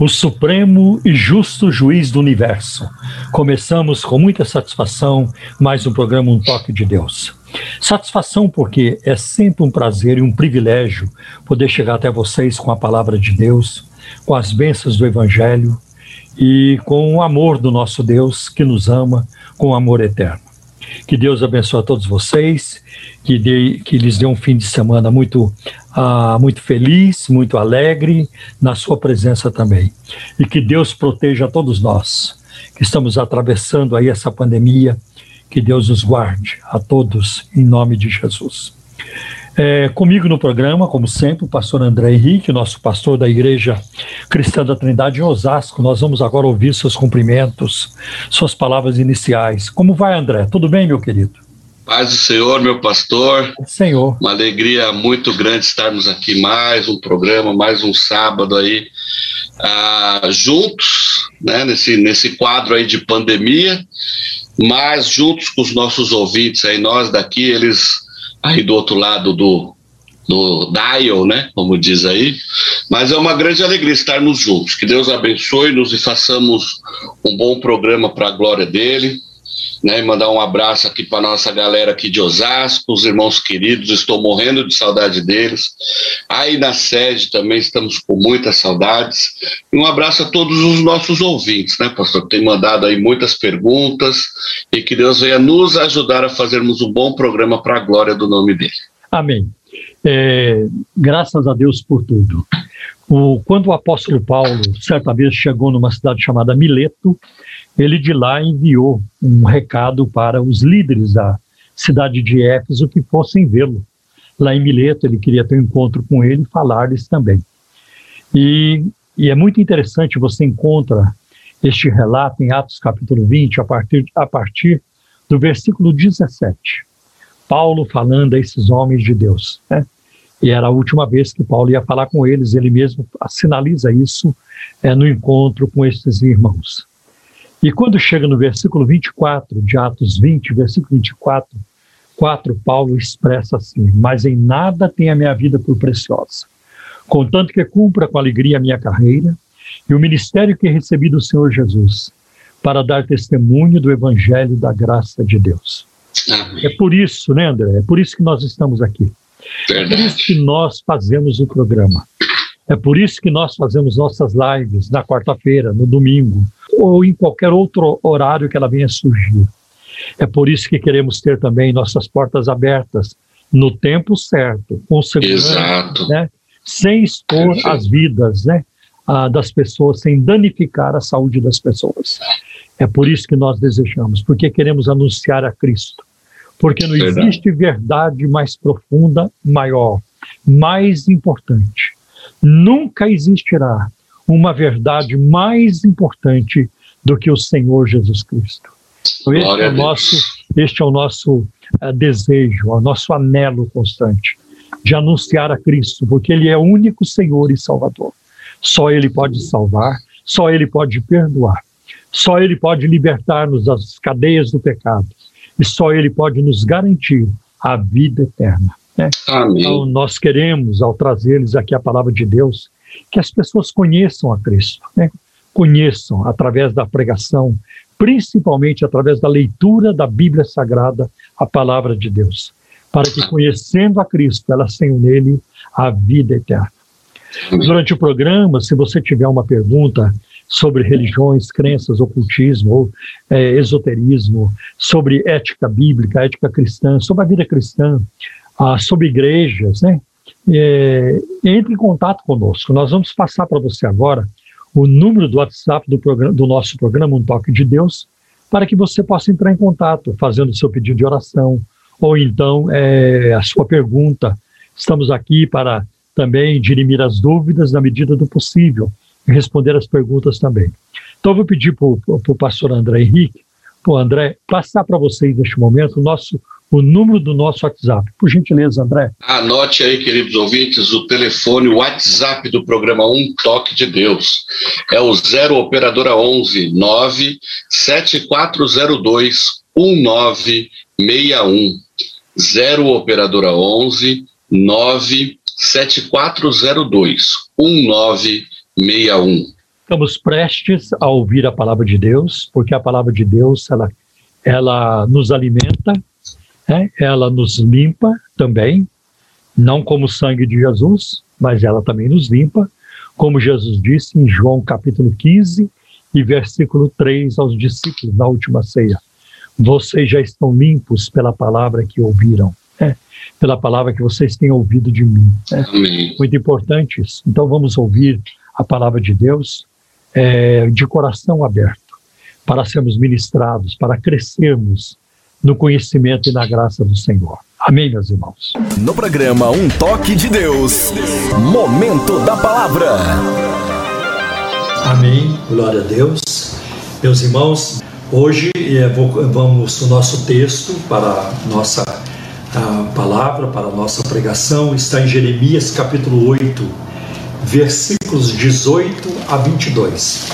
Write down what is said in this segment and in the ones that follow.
o supremo e justo juiz do universo. Começamos com muita satisfação mais um programa Um Toque de Deus. Satisfação porque é sempre um prazer e um privilégio poder chegar até vocês com a palavra de Deus, com as bênçãos do Evangelho e com o amor do nosso Deus que nos ama com amor eterno. Que Deus abençoe a todos vocês, que, que lhes dê um fim de semana muito, ah, muito feliz, muito alegre, na sua presença também. E que Deus proteja a todos nós que estamos atravessando aí essa pandemia. Que Deus nos guarde a todos, em nome de Jesus. É, comigo no programa, como sempre, o pastor André Henrique, nosso pastor da Igreja Cristã da Trindade em Osasco. Nós vamos agora ouvir seus cumprimentos, suas palavras iniciais. Como vai, André? Tudo bem, meu querido? Paz do Senhor, meu pastor. Senhor. Uma alegria muito grande estarmos aqui mais um programa, mais um sábado aí ah, juntos, né, nesse, nesse quadro aí de pandemia, mas juntos com os nossos ouvintes aí, nós daqui, eles aí do outro lado do, do dial, né, como diz aí, mas é uma grande alegria estarmos juntos. Que Deus abençoe-nos e façamos um bom programa para a glória dele. Né, mandar um abraço aqui para nossa galera aqui de Osasco, os irmãos queridos, estou morrendo de saudade deles. Aí na sede também estamos com muitas saudades. E um abraço a todos os nossos ouvintes, né, pastor? Tem mandado aí muitas perguntas e que Deus venha nos ajudar a fazermos um bom programa para a glória do nome dele. Amém. É, graças a Deus por tudo. O, quando o apóstolo Paulo, certa vez, chegou numa cidade chamada Mileto, ele de lá enviou um recado para os líderes da cidade de Éfeso que fossem vê-lo. Lá em Mileto, ele queria ter um encontro com ele e falar-lhes também. E, e é muito interessante, você encontra este relato em Atos capítulo 20, a partir, a partir do versículo 17. Paulo falando a esses homens de Deus. Né? E era a última vez que Paulo ia falar com eles, ele mesmo sinaliza isso é, no encontro com esses irmãos. E quando chega no versículo 24 de Atos 20, versículo 24, 4, Paulo expressa assim: Mas em nada tem a minha vida por preciosa, contanto que cumpra com alegria a minha carreira e o ministério que recebi do Senhor Jesus, para dar testemunho do evangelho da graça de Deus. Amém. É por isso, né, André? É por isso que nós estamos aqui. Verdade. É por isso que nós fazemos o programa. É por isso que nós fazemos nossas lives na quarta-feira, no domingo, ou em qualquer outro horário que ela venha surgir. É por isso que queremos ter também nossas portas abertas no tempo certo, com segurança, né? sem expor as vidas né? Ah, das pessoas, sem danificar a saúde das pessoas. É por isso que nós desejamos, porque queremos anunciar a Cristo. Porque não verdade. existe verdade mais profunda, maior, mais importante. Nunca existirá uma verdade mais importante do que o Senhor Jesus Cristo. Então, este, é o nosso, este é o nosso uh, desejo, o nosso anelo constante de anunciar a Cristo, porque Ele é o único Senhor e Salvador. Só Ele pode salvar, só Ele pode perdoar. Só Ele pode libertar-nos das cadeias do pecado. E só Ele pode nos garantir a vida eterna. Né? Então, nós queremos, ao trazer-lhes aqui a palavra de Deus, que as pessoas conheçam a Cristo, né? conheçam através da pregação, principalmente através da leitura da Bíblia Sagrada, a palavra de Deus, para que, conhecendo a Cristo, elas tenham nele a vida eterna. Durante o programa, se você tiver uma pergunta sobre religiões, crenças, ocultismo ou é, esoterismo, sobre ética bíblica, ética cristã, sobre a vida cristã, ah, sobre igrejas, né? É, entre em contato conosco. Nós vamos passar para você agora o número do WhatsApp do, programa, do nosso programa Um Toque de Deus, para que você possa entrar em contato, fazendo o seu pedido de oração, ou então é, a sua pergunta. Estamos aqui para também dirimir as dúvidas na medida do possível responder as perguntas também. Então, eu vou pedir para o pastor André Henrique, para o André, passar para vocês neste momento o nosso o número do nosso WhatsApp. Por gentileza, André. Anote aí, queridos ouvintes, o telefone, o WhatsApp do programa Um Toque de Deus. É o 0 Operadora 11 97402 1961. 0 Operadora 11 97402 1961. Estamos prestes a ouvir a palavra de Deus, porque a palavra de Deus ela, ela nos alimenta, né? ela nos limpa também, não como o sangue de Jesus, mas ela também nos limpa, como Jesus disse em João capítulo 15 e versículo 3 aos discípulos na última ceia. Vocês já estão limpos pela palavra que ouviram, né? pela palavra que vocês têm ouvido de mim. Né? Muito importante isso. Então vamos ouvir a palavra de Deus é, de coração aberto, para sermos ministrados, para crescermos no conhecimento e na graça do Senhor. Amém, meus irmãos. No programa Um Toque de Deus, Momento da Palavra. Amém, glória a Deus. Meus irmãos, hoje é, vamos o nosso texto para a nossa a palavra, para a nossa pregação, está em Jeremias capítulo 8, versículos 18 a 22.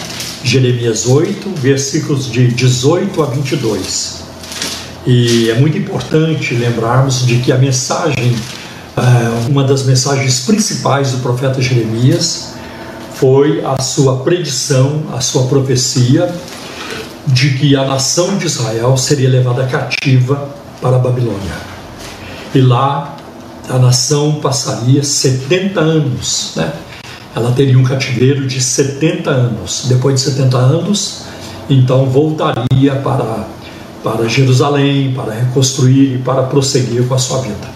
Jeremias 8, versículos de 18 a 22. E é muito importante lembrarmos de que a mensagem, é, uma das mensagens principais do profeta Jeremias, foi a sua predição, a sua profecia de que a nação de Israel seria levada cativa para a Babilônia. E lá a nação passaria 70 anos, né? Ela teria um cativeiro de 70 anos. Depois de 70 anos, então voltaria para para Jerusalém, para reconstruir e para prosseguir com a sua vida.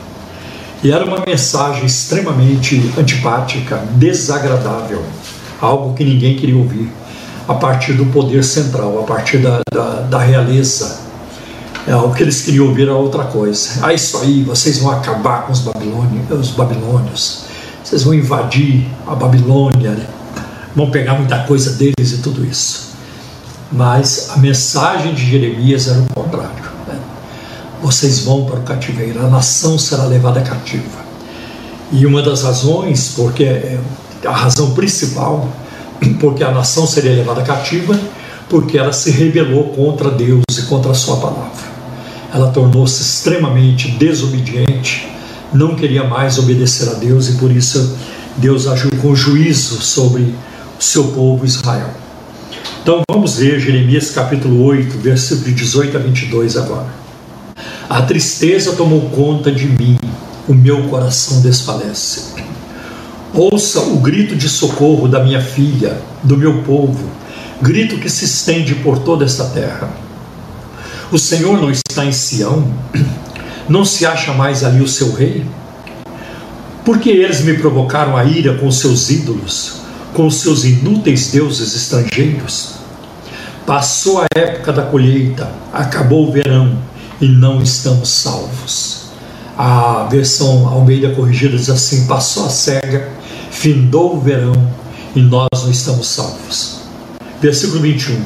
E era uma mensagem extremamente antipática, desagradável, algo que ninguém queria ouvir, a partir do poder central, a partir da, da, da realeza. É, o que eles queriam ouvir era outra coisa. Ah, isso aí, vocês vão acabar com os os babilônios, vocês vão invadir a Babilônia, vão pegar muita coisa deles e tudo isso. Mas a mensagem de Jeremias era o contrário. Né? Vocês vão para o cativeiro, a nação será levada cativa. E uma das razões, porque é a razão principal, porque a nação seria levada cativa, porque ela se rebelou contra Deus e contra a sua palavra. Ela tornou-se extremamente desobediente, não queria mais obedecer a Deus e por isso Deus agiu com juízo sobre o seu povo Israel. Então vamos ler Jeremias capítulo 8, versículo 18 a 22 agora. A tristeza tomou conta de mim, o meu coração desfalece. Ouça o grito de socorro da minha filha, do meu povo, grito que se estende por toda esta terra. O Senhor não está em Sião? Não se acha mais ali o seu rei? Porque eles me provocaram a ira com seus ídolos? Com seus inúteis deuses estrangeiros. Passou a época da colheita, acabou o verão e não estamos salvos. A versão Almeida corrigida diz assim: passou a cega, findou o verão e nós não estamos salvos. Versículo 21.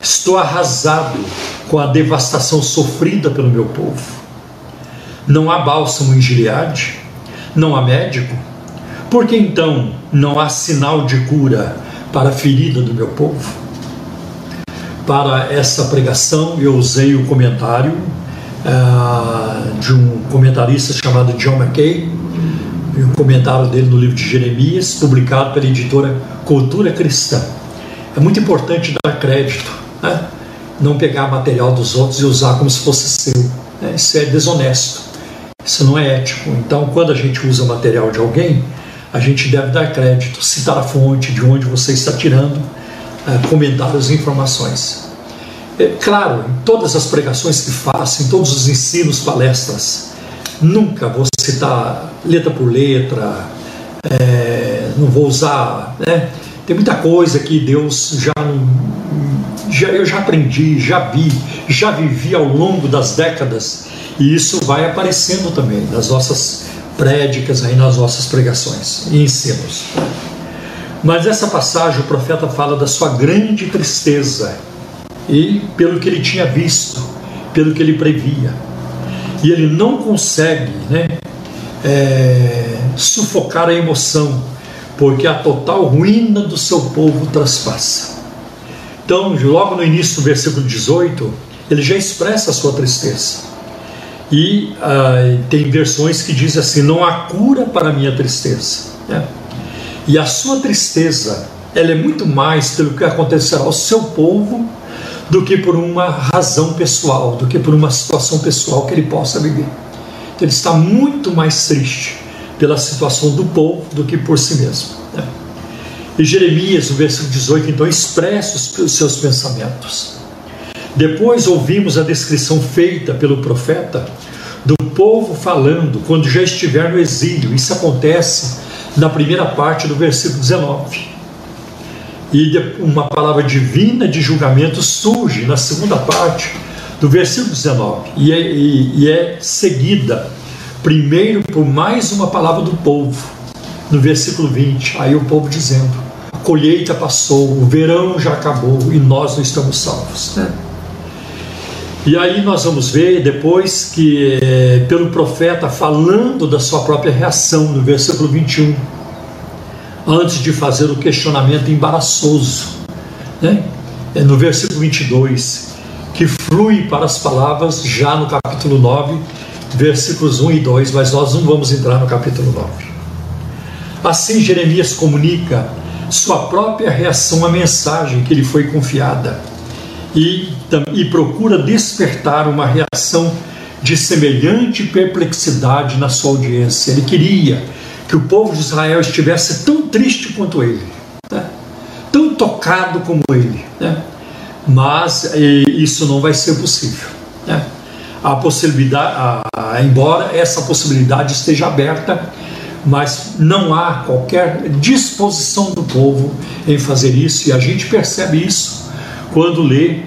Estou arrasado com a devastação sofrida pelo meu povo. Não há bálsamo em Gileade, não há médico, por que então não há sinal de cura para a ferida do meu povo? Para essa pregação, eu usei o comentário uh, de um comentarista chamado John McKay, e um comentário dele no livro de Jeremias, publicado pela editora Cultura Cristã. É muito importante dar crédito, né? não pegar material dos outros e usar como se fosse seu. Né? Isso é desonesto, isso não é ético. Então, quando a gente usa material de alguém, a gente deve dar crédito, citar a fonte, de onde você está tirando uh, comentários e informações. É, claro, em todas as pregações que faço, em todos os ensinos, palestras, nunca vou citar letra por letra, é, não vou usar. Né? Tem muita coisa que Deus já, já eu já aprendi, já vi, já vivi ao longo das décadas, e isso vai aparecendo também nas nossas prédicas aí nas nossas pregações e ensinos. Mas essa passagem o profeta fala da sua grande tristeza e pelo que ele tinha visto, pelo que ele previa. E ele não consegue né, é, sufocar a emoção, porque a total ruína do seu povo traspassa. Então, logo no início do versículo 18, ele já expressa a sua tristeza. E ah, tem versões que dizem assim: não há cura para a minha tristeza. Né? E a sua tristeza, ela é muito mais pelo que acontecerá ao seu povo do que por uma razão pessoal, do que por uma situação pessoal que ele possa viver. Então, ele está muito mais triste pela situação do povo do que por si mesmo. Né? E Jeremias, no versículo 18, então, expressa os seus pensamentos. Depois ouvimos a descrição feita pelo profeta do povo falando quando já estiver no exílio. Isso acontece na primeira parte do versículo 19. E uma palavra divina de julgamento surge na segunda parte do versículo 19 e é, e, e é seguida primeiro por mais uma palavra do povo no versículo 20. Aí o povo dizendo: a colheita passou, o verão já acabou e nós não estamos salvos. Né? E aí nós vamos ver depois que, é, pelo profeta, falando da sua própria reação, no versículo 21, antes de fazer o questionamento embaraçoso, né? é no versículo 22, que flui para as palavras já no capítulo 9, versículos 1 e 2, mas nós não vamos entrar no capítulo 9. Assim, Jeremias comunica sua própria reação à mensagem que lhe foi confiada e, e procura despertar uma reação de semelhante perplexidade na sua audiência. Ele queria que o povo de Israel estivesse tão triste quanto ele, né? tão tocado como ele, né? mas isso não vai ser possível. Né? A possibilidade, a, a, embora essa possibilidade esteja aberta, mas não há qualquer disposição do povo em fazer isso, e a gente percebe isso quando lê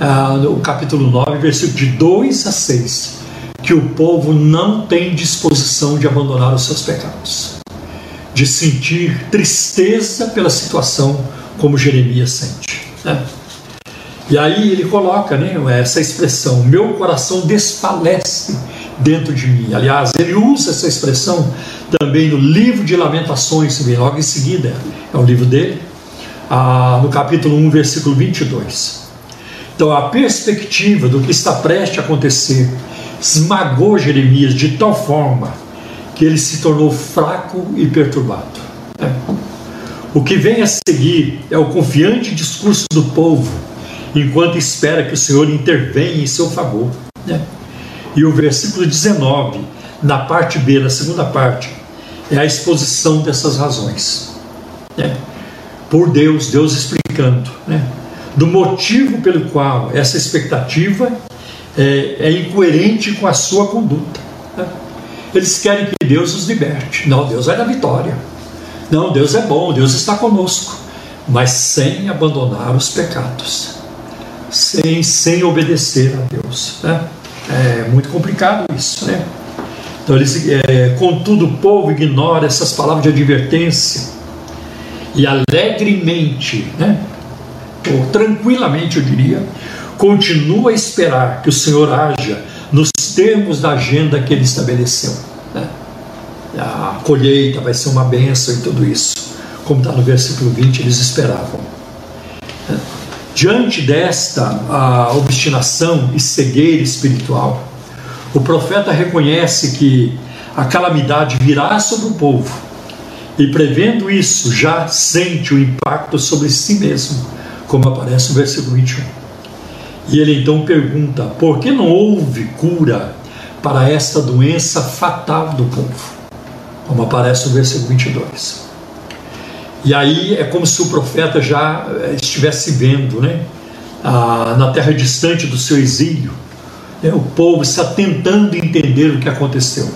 ah, o capítulo 9, versículo de 2 a 6, que o povo não tem disposição de abandonar os seus pecados, de sentir tristeza pela situação como Jeremias sente. Né? E aí ele coloca né, essa expressão: meu coração desfalece dentro de mim. Aliás, ele usa essa expressão também no livro de Lamentações, logo em seguida, é o livro dele, ah, no capítulo 1, versículo 22. Então, a perspectiva do que está prestes a acontecer esmagou Jeremias de tal forma que ele se tornou fraco e perturbado. É. O que vem a seguir é o confiante discurso do povo, enquanto espera que o Senhor intervenha em seu favor. É. E o versículo 19, na parte B, na segunda parte, é a exposição dessas razões. É. Por Deus, Deus explicando. Né? do motivo pelo qual essa expectativa é, é incoerente com a sua conduta. Né? Eles querem que Deus os liberte. Não, Deus vai dar vitória. Não, Deus é bom, Deus está conosco, mas sem abandonar os pecados, sem, sem obedecer a Deus. Né? É muito complicado isso, né? Então, eles, é, contudo, o povo ignora essas palavras de advertência e alegremente, né? ou tranquilamente eu diria, continua a esperar que o Senhor haja nos termos da agenda que ele estabeleceu. Né? A colheita vai ser uma benção e tudo isso, como está no versículo 20, eles esperavam. Diante desta obstinação e cegueira espiritual, o profeta reconhece que a calamidade virá sobre o povo e, prevendo isso, já sente o impacto sobre si mesmo como aparece no versículo 21. E ele então pergunta: por que não houve cura para esta doença fatal do povo? Como aparece no versículo 22. E aí é como se o profeta já eh, estivesse vendo, né? Ah, na terra distante do seu exílio, né, o povo está tentando entender o que aconteceu.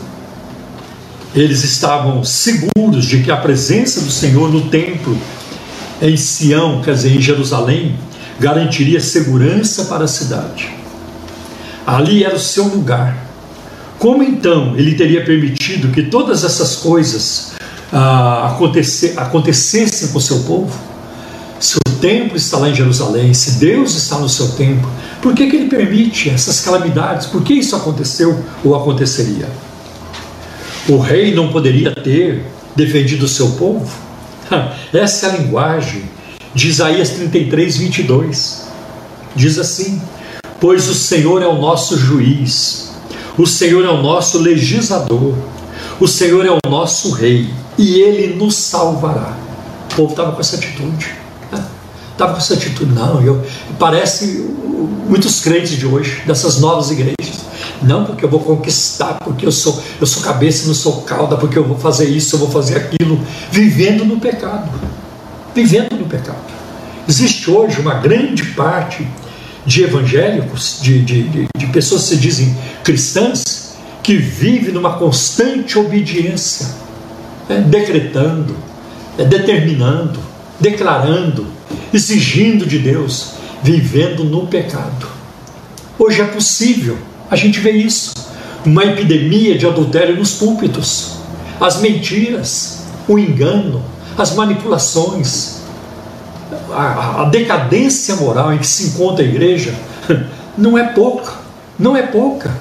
Eles estavam seguros de que a presença do Senhor no templo em Sião, quer dizer, em Jerusalém, garantiria segurança para a cidade. Ali era o seu lugar. Como então ele teria permitido que todas essas coisas ah, acontecessem com o seu povo, se o templo está lá em Jerusalém, se Deus está no seu templo, por que, que ele permite essas calamidades? Por que isso aconteceu ou aconteceria? O rei não poderia ter defendido o seu povo? Essa é a linguagem de Isaías 33, 22. Diz assim: Pois o Senhor é o nosso juiz, o Senhor é o nosso legislador, o Senhor é o nosso rei, e ele nos salvará. O povo estava com essa atitude. Estava com essa atitude, não, eu, parece muitos crentes de hoje, dessas novas igrejas. Não porque eu vou conquistar, porque eu sou, eu sou cabeça e não sou cauda, porque eu vou fazer isso, eu vou fazer aquilo, vivendo no pecado. Vivendo no pecado. Existe hoje uma grande parte de evangélicos, de, de, de, de pessoas que se dizem cristãs, que vive numa constante obediência, né? decretando, é, determinando, declarando, exigindo de Deus, vivendo no pecado. Hoje é possível, a gente vê isso, uma epidemia de adultério nos púlpitos, as mentiras, o engano, as manipulações, a, a decadência moral em que se encontra a igreja não é pouca, não é pouca.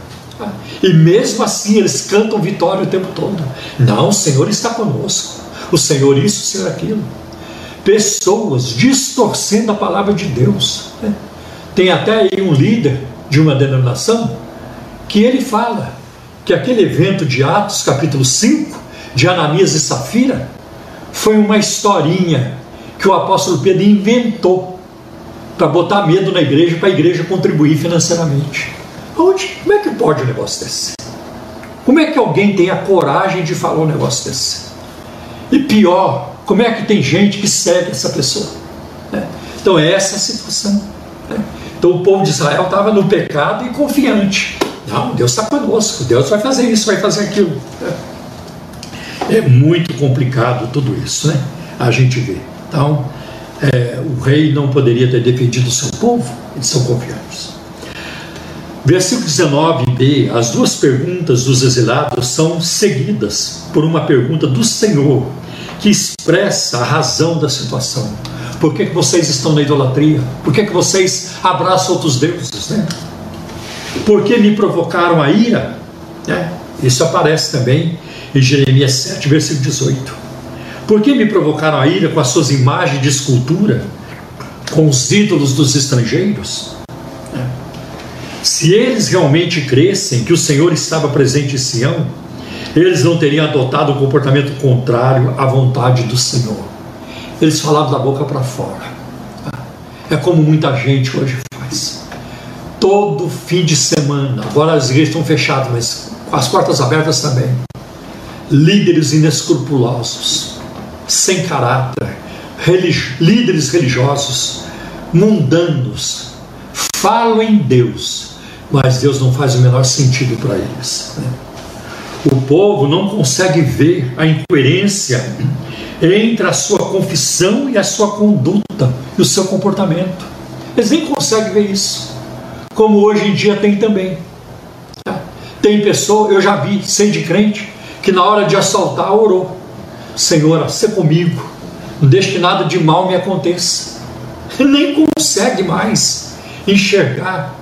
E mesmo assim eles cantam vitória o tempo todo. Não, o Senhor está conosco. O Senhor isso, o Senhor aquilo. Pessoas distorcendo a palavra de Deus. Né? Tem até aí um líder de uma denominação que ele fala que aquele evento de Atos, capítulo 5, de Ananias e Safira, foi uma historinha que o apóstolo Pedro inventou para botar medo na igreja, para a igreja contribuir financeiramente. Onde? Como é que pode um negócio desse? Como é que alguém tem a coragem de falar um negócio desse? E pior, como é que tem gente que segue essa pessoa? Né? Então é essa a situação. Né? Então o povo de Israel estava no pecado e confiante. Não, Deus está conosco, Deus vai fazer isso, vai fazer aquilo. É muito complicado tudo isso, né? A gente vê. Então, é, o rei não poderia ter defendido o seu povo, eles são confiantes. Versículo 19b, as duas perguntas dos exilados são seguidas por uma pergunta do Senhor, que expressa a razão da situação. Por que, que vocês estão na idolatria? Por que, que vocês abraçam outros deuses? Né? Por que me provocaram a ira? É, isso aparece também em Jeremias 7, versículo 18. Por que me provocaram a ira com as suas imagens de escultura, com os ídolos dos estrangeiros? É. Se eles realmente crescem que o Senhor estava presente em Sião, eles não teriam adotado um comportamento contrário à vontade do Senhor. Eles falavam da boca para fora. É como muita gente hoje faz. Todo fim de semana, agora as igrejas estão fechadas, mas as portas abertas também. Líderes inescrupulosos sem caráter, religi líderes religiosos, mundanos, falam em Deus, mas Deus não faz o menor sentido para eles. Né? O povo não consegue ver a incoerência entre a sua confissão e a sua conduta e o seu comportamento. Eles nem conseguem ver isso. Como hoje em dia tem também. Tá? Tem pessoa, eu já vi, sem de crente, que na hora de assaltar orou. Senhor, se comigo, não deixe que nada de mal me aconteça. Nem consegue mais enxergar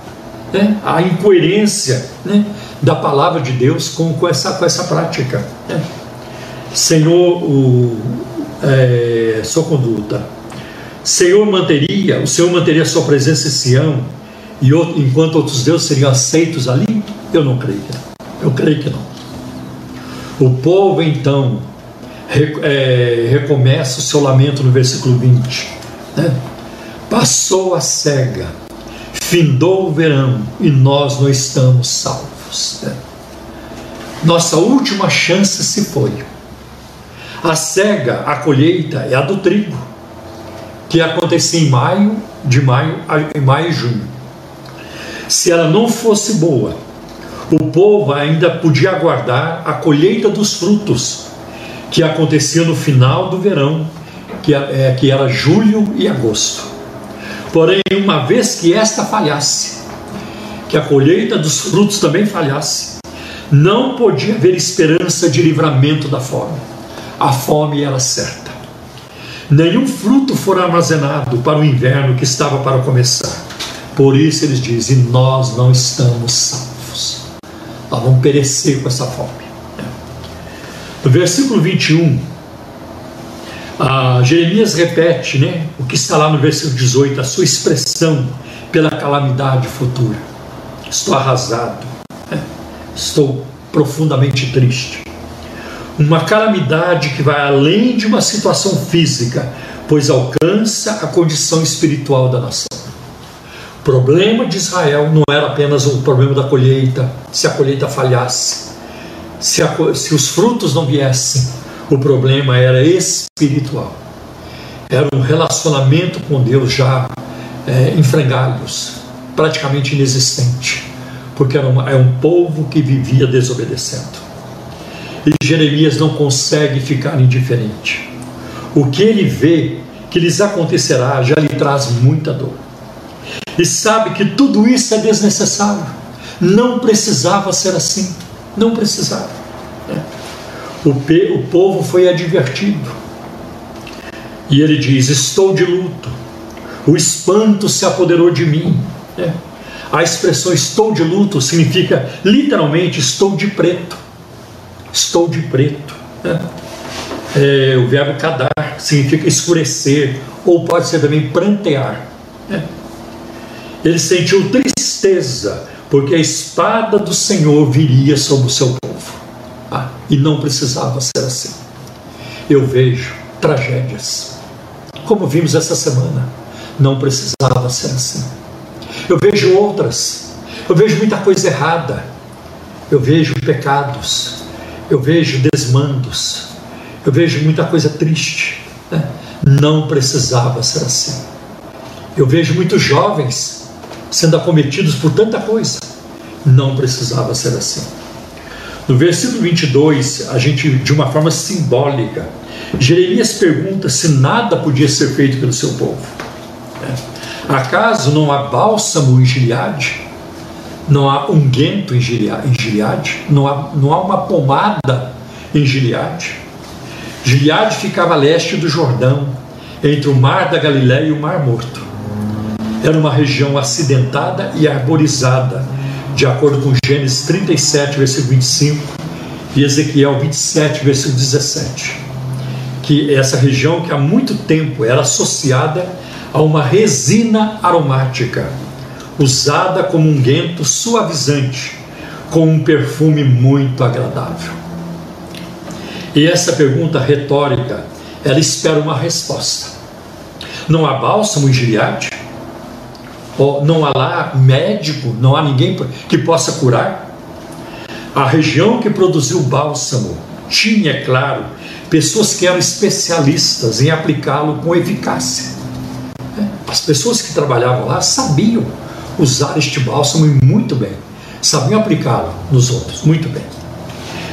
né, a incoerência né, da palavra de Deus com, com, essa, com essa prática. Né. Senhor, o, é, sua conduta. Senhor manteria, o Senhor manteria a sua presença em Sião, e outro, enquanto outros deuses seriam aceitos ali? Eu não creio que não. Eu creio que não. O povo então é, recomeça o seu lamento no versículo 20. Né? Passou a cega, findou o verão e nós não estamos salvos. Né? Nossa última chance se foi. A cega, a colheita é a do trigo, que acontecia em maio, de maio em maio e junho. Se ela não fosse boa, o povo ainda podia aguardar a colheita dos frutos que acontecia no final do verão, que, é, que era julho e agosto. Porém, uma vez que esta falhasse, que a colheita dos frutos também falhasse, não podia haver esperança de livramento da fome. a fome era certa. Nenhum fruto for armazenado para o inverno que estava para começar. Por isso eles dizem: Nós não estamos salvos. Nós vamos perecer com essa fome. No versículo 21, Jeremias repete né, o que está lá no versículo 18, a sua expressão pela calamidade futura. Estou arrasado, né, estou profundamente triste. Uma calamidade que vai além de uma situação física, pois alcança a condição espiritual da nação. Problema de Israel não era apenas o problema da colheita, se a colheita falhasse, se, a, se os frutos não viessem, o problema era espiritual. Era um relacionamento com Deus já é, praticamente inexistente, porque era, é um povo que vivia desobedecendo. E Jeremias não consegue ficar indiferente. O que ele vê que lhes acontecerá já lhe traz muita dor. E sabe que tudo isso é desnecessário. Não precisava ser assim. Não precisava. Né? O, pe, o povo foi advertido. E ele diz: Estou de luto. O espanto se apoderou de mim. Né? A expressão estou de luto significa literalmente estou de preto. Estou de preto. Né? É, o verbo cadar significa escurecer, ou pode ser também prantear. Ele sentiu tristeza, porque a espada do Senhor viria sobre o seu povo. Ah, e não precisava ser assim. Eu vejo tragédias, como vimos essa semana. Não precisava ser assim. Eu vejo outras. Eu vejo muita coisa errada. Eu vejo pecados. Eu vejo desmandos. Eu vejo muita coisa triste. Né? Não precisava ser assim. Eu vejo muitos jovens sendo acometidos por tanta coisa. Não precisava ser assim. No versículo 22, a gente, de uma forma simbólica, Jeremias pergunta se nada podia ser feito pelo seu povo. É. Acaso não há bálsamo em Gileade? Não há unguento em Gileade? Não há, não há uma pomada em Gileade? Gileade ficava a leste do Jordão, entre o mar da Galiléia e o mar Morto. Era uma região acidentada e arborizada, de acordo com Gênesis 37, versículo 25, e Ezequiel 27, versículo 17, que essa região que há muito tempo era associada a uma resina aromática, usada como um guento suavizante, com um perfume muito agradável. E essa pergunta retórica, ela espera uma resposta. Não há bálsamo em Gileade? Não há lá médico, não há ninguém que possa curar. A região que produziu bálsamo tinha, é claro, pessoas que eram especialistas em aplicá-lo com eficácia. É, as pessoas que trabalhavam lá sabiam usar este bálsamo muito bem, sabiam aplicá-lo nos outros muito bem.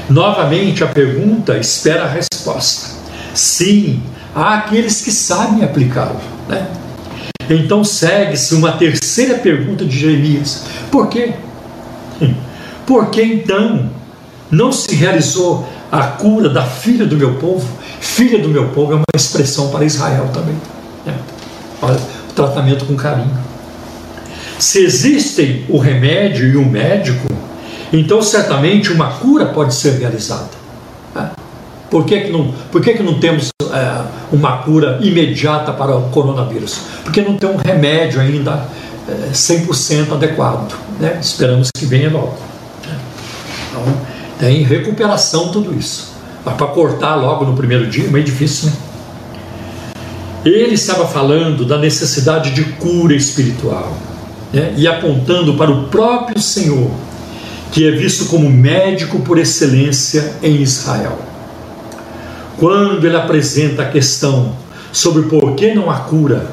Novamente, a pergunta espera a resposta. Sim, há aqueles que sabem aplicá-lo. Né? Então segue-se uma terceira pergunta de Jeremias: por quê? Por que então não se realizou a cura da filha do meu povo? Filha do meu povo é uma expressão para Israel também. Né? O tratamento com carinho. Se existem o remédio e o médico, então certamente uma cura pode ser realizada. Né? Por que, que, não, por que, que não temos uma cura imediata para o coronavírus? Porque não tem um remédio ainda é, 100% adequado. Né? Esperamos que venha logo. Então, tem recuperação tudo isso. Mas para cortar logo no primeiro dia é meio difícil, né? Ele estava falando da necessidade de cura espiritual né? e apontando para o próprio Senhor, que é visto como médico por excelência em Israel. Quando ele apresenta a questão sobre por que não há cura,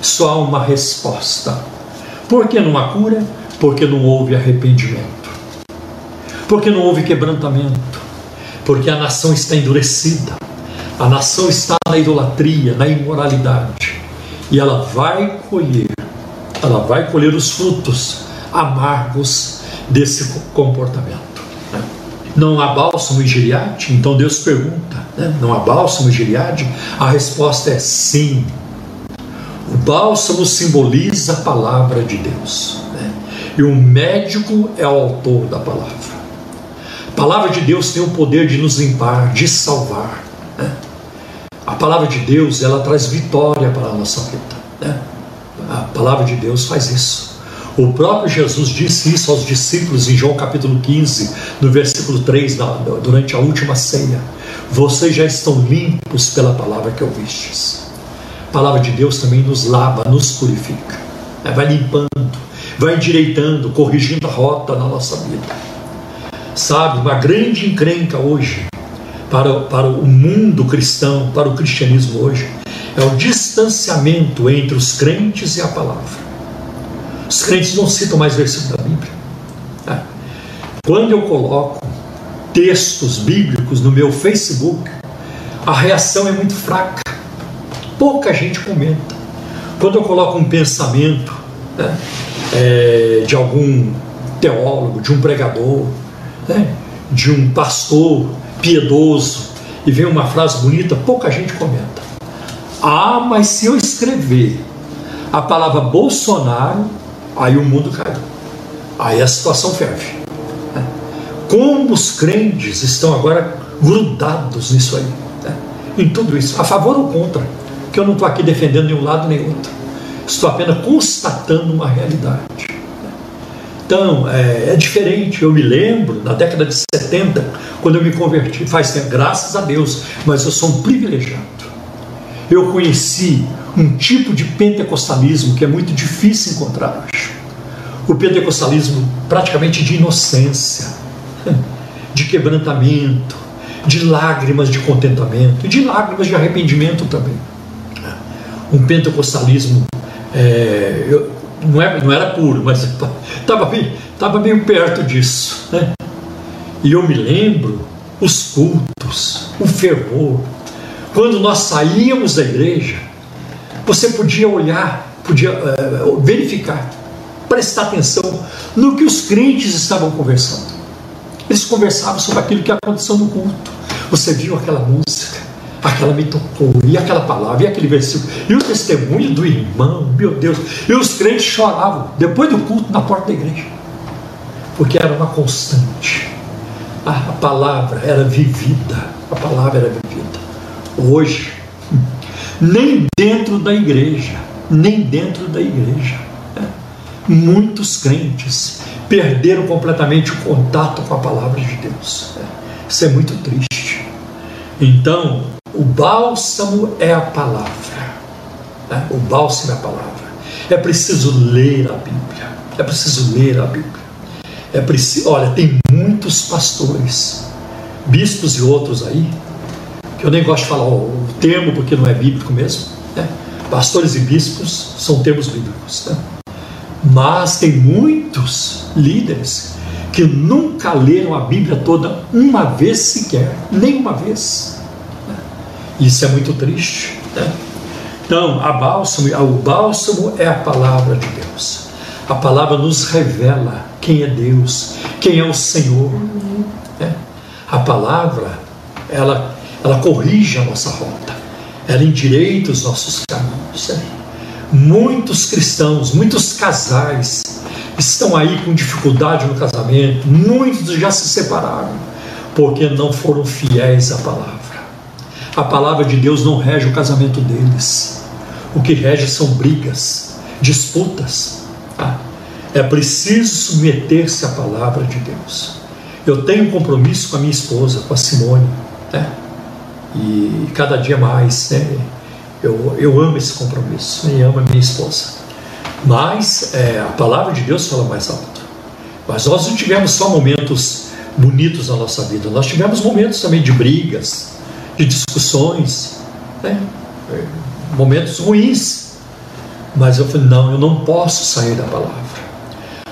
só há uma resposta. Por que não há cura? Porque não houve arrependimento. Porque não houve quebrantamento. Porque a nação está endurecida. A nação está na idolatria, na imoralidade. E ela vai colher, ela vai colher os frutos amargos desse comportamento. Não há bálsamo em Giliade? Então Deus pergunta: né? não há bálsamo em Giliade? A resposta é sim. O bálsamo simboliza a palavra de Deus. Né? E o médico é o autor da palavra. A palavra de Deus tem o poder de nos limpar, de salvar. Né? A palavra de Deus ela traz vitória para a nossa vida. Né? A palavra de Deus faz isso. O próprio Jesus disse isso aos discípulos em João capítulo 15, no versículo 3, durante a última ceia. Vocês já estão limpos pela palavra que ouvistes. A palavra de Deus também nos lava, nos purifica, vai limpando, vai endireitando, corrigindo a rota na nossa vida. Sabe, uma grande encrenca hoje para, para o mundo cristão, para o cristianismo hoje, é o distanciamento entre os crentes e a palavra. Os crentes não citam mais versículos da Bíblia. Tá? Quando eu coloco textos bíblicos no meu Facebook, a reação é muito fraca. Pouca gente comenta. Quando eu coloco um pensamento né, é, de algum teólogo, de um pregador, né, de um pastor piedoso, e vem uma frase bonita, pouca gente comenta. Ah, mas se eu escrever a palavra Bolsonaro, aí o mundo caiu. Aí a situação ferve. Como os crentes estão agora grudados nisso aí, né? em tudo isso, a favor ou contra, que eu não estou aqui defendendo nenhum lado nem outro, estou apenas constatando uma realidade. Então, é, é, diferente. Eu me lembro, na década de 70, quando eu me converti, faz tempo, graças a Deus, mas eu sou um privilegiado eu conheci um tipo de pentecostalismo que é muito difícil encontrar hoje. O pentecostalismo praticamente de inocência, de quebrantamento, de lágrimas de contentamento e de lágrimas de arrependimento também. Um pentecostalismo é, eu, não, é, não, era puro, mas estava bem, tava meio perto disso. Né? E eu me lembro os cultos, o fervor, quando nós saíamos da igreja, você podia olhar, podia uh, verificar, prestar atenção no que os crentes estavam conversando. Eles conversavam sobre aquilo que aconteceu no culto. Você viu aquela música, aquela me tocou, e aquela palavra, e aquele versículo, e o testemunho do irmão, meu Deus. E os crentes choravam depois do culto na porta da igreja, porque era uma constante. A, a palavra era vivida, a palavra era vivida hoje, nem dentro da igreja, nem dentro da igreja. Né? Muitos crentes perderam completamente o contato com a palavra de Deus. Né? Isso é muito triste. Então, o bálsamo é a palavra. Né? O bálsamo é a palavra. É preciso ler a Bíblia. É preciso ler a Bíblia. É preciso, olha, tem muitos pastores, bispos e outros aí, eu nem gosto de falar o termo porque não é bíblico mesmo. Né? Pastores e bispos são termos bíblicos. Né? Mas tem muitos líderes que nunca leram a Bíblia toda uma vez sequer, nem uma vez. Né? Isso é muito triste. Né? Então, a bálsamo, o bálsamo é a palavra de Deus. A palavra nos revela quem é Deus, quem é o Senhor. Né? A palavra, ela ela corrige a nossa rota, ela endireita os nossos caminhos. Né? Muitos cristãos, muitos casais estão aí com dificuldade no casamento, muitos já se separaram porque não foram fiéis à palavra. A palavra de Deus não rege o casamento deles. O que rege são brigas, disputas. Tá? É preciso submeter-se à palavra de Deus. Eu tenho um compromisso com a minha esposa, com a Simone. Né? E cada dia mais né, eu, eu amo esse compromisso e amo a minha esposa. Mas é, a palavra de Deus fala mais alto. Mas nós não tivemos só momentos bonitos na nossa vida, nós tivemos momentos também de brigas, de discussões, né, é, momentos ruins. Mas eu falei: não, eu não posso sair da palavra,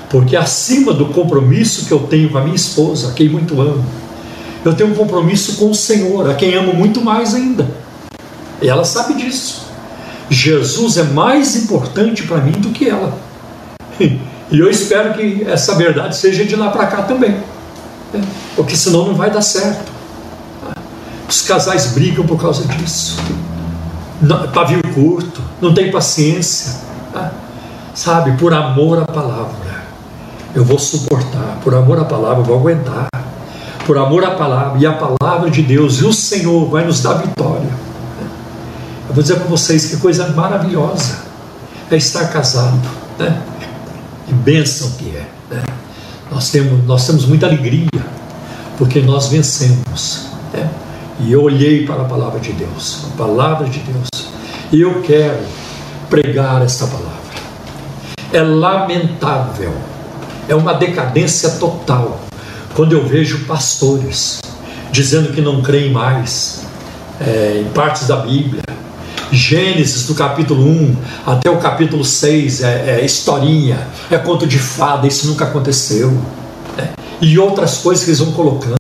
porque acima do compromisso que eu tenho com a minha esposa, quem muito amo, eu tenho um compromisso com o Senhor, a quem amo muito mais ainda. E ela sabe disso. Jesus é mais importante para mim do que ela. E eu espero que essa verdade seja de lá para cá também. porque senão não vai dar certo. Os casais brigam por causa disso. Pavio curto, não tem paciência. Sabe, por amor à palavra, eu vou suportar. Por amor à palavra, eu vou aguentar. Por amor à palavra e a palavra de Deus e o Senhor vai nos dar vitória. Eu vou dizer para vocês que coisa maravilhosa é estar casado, né? Que bênção que é. Né? Nós, temos, nós temos muita alegria porque nós vencemos. Né? E eu olhei para a palavra de Deus, a palavra de Deus, e eu quero pregar esta palavra. É lamentável, é uma decadência total quando eu vejo pastores dizendo que não creem mais é, em partes da Bíblia, Gênesis do capítulo 1 até o capítulo 6 é, é historinha, é conto de fada, isso nunca aconteceu. Né? E outras coisas que eles vão colocando.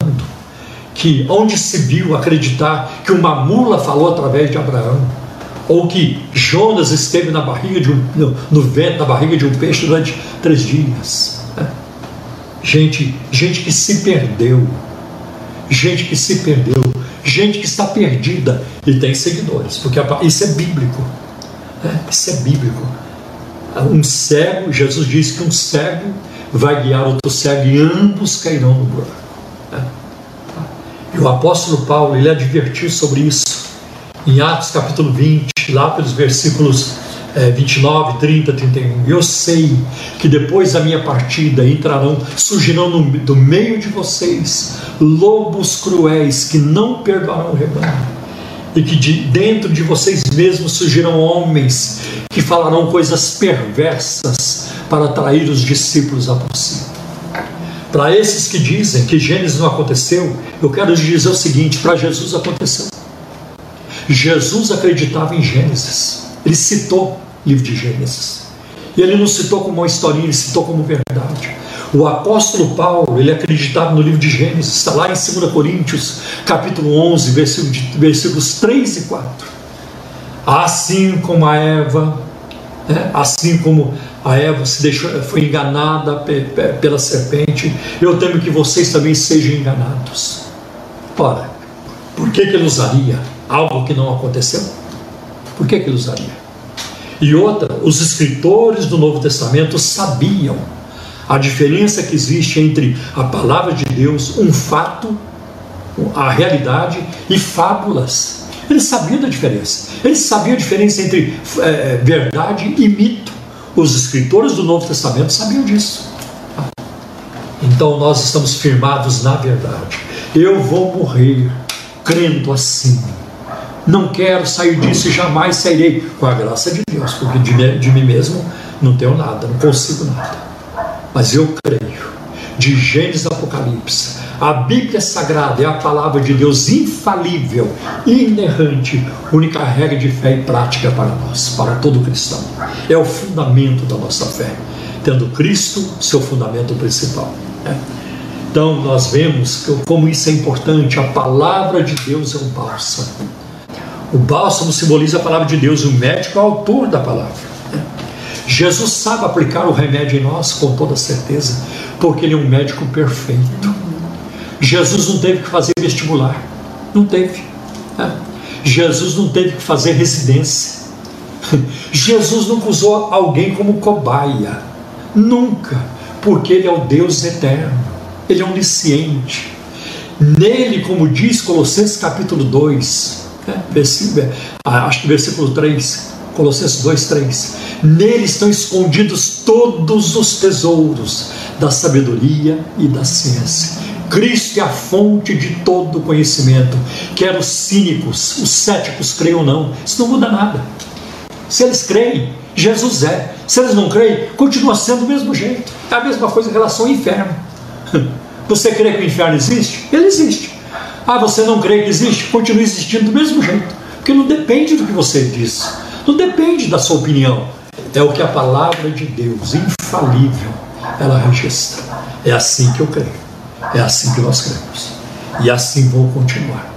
Que onde se viu acreditar que uma mula falou através de Abraão, ou que Jonas esteve na barriga de um, no, no vento, na barriga de um peixe durante três dias. Gente, gente que se perdeu, gente que se perdeu gente que está perdida e tem seguidores, porque isso é bíblico. Né? Isso é bíblico. Um cego, Jesus disse que um cego vai guiar outro cego e ambos cairão no buraco. Né? E o apóstolo Paulo ele advertiu sobre isso em Atos capítulo 20, lá pelos versículos é, 29, 30, 31. Eu sei que depois da minha partida entrarão, surgirão no, do meio de vocês lobos cruéis que não perdoarão o rebanho. E que de dentro de vocês mesmos surgirão homens que falarão coisas perversas para atrair os discípulos a si. Para esses que dizem que Gênesis não aconteceu, eu quero dizer o seguinte: para Jesus aconteceu. Jesus acreditava em Gênesis. Ele citou o livro de Gênesis. E ele não citou como uma historinha, ele citou como verdade. O apóstolo Paulo, ele acreditava no livro de Gênesis, está lá em 2 Coríntios, capítulo 11, versículos 3 e 4. Assim como a Eva, né, assim como a Eva se deixou, foi enganada pela serpente, eu temo que vocês também sejam enganados. Ora, por que, que ele usaria algo que não aconteceu? Por que, que ele usaria? E outra, os escritores do Novo Testamento sabiam a diferença que existe entre a palavra de Deus, um fato, a realidade e fábulas. Eles sabiam da diferença. Eles sabiam a diferença entre é, verdade e mito. Os escritores do Novo Testamento sabiam disso. Então nós estamos firmados na verdade. Eu vou morrer crendo assim não quero sair disso e jamais sairei, com a graça de Deus, porque de, de mim mesmo não tenho nada, não consigo nada. Mas eu creio, de Gênesis Apocalipse, a Bíblia Sagrada é a palavra de Deus infalível, inerrante, única regra de fé e prática para nós, para todo cristão. É o fundamento da nossa fé, tendo Cristo seu fundamento principal. Né? Então nós vemos como isso é importante, a palavra de Deus é um bálsamo o bálsamo simboliza a palavra de Deus, o médico é o autor da palavra. Jesus sabe aplicar o remédio em nós com toda certeza, porque Ele é um médico perfeito. Jesus não teve que fazer vestibular, não teve. Né? Jesus não teve que fazer residência. Jesus nunca usou alguém como cobaia, nunca, porque Ele é o Deus eterno, Ele é onisciente. Nele, como diz Colossenses capítulo 2, ah, acho que versículo 3, Colossenses 2, 3. Nele estão escondidos todos os tesouros da sabedoria e da ciência. Cristo é a fonte de todo conhecimento. Quer os cínicos, os céticos creiam ou não, isso não muda nada. Se eles creem, Jesus é. Se eles não creem, continua sendo do mesmo jeito. É a mesma coisa em relação ao inferno. Você crê que o inferno existe? Ele existe. Ah, você não crê que existe? Continua existindo do mesmo jeito. Porque não depende do que você diz. Não depende da sua opinião. É o que a palavra de Deus, infalível, ela registra. É assim que eu creio. É assim que nós cremos. E assim vou continuar.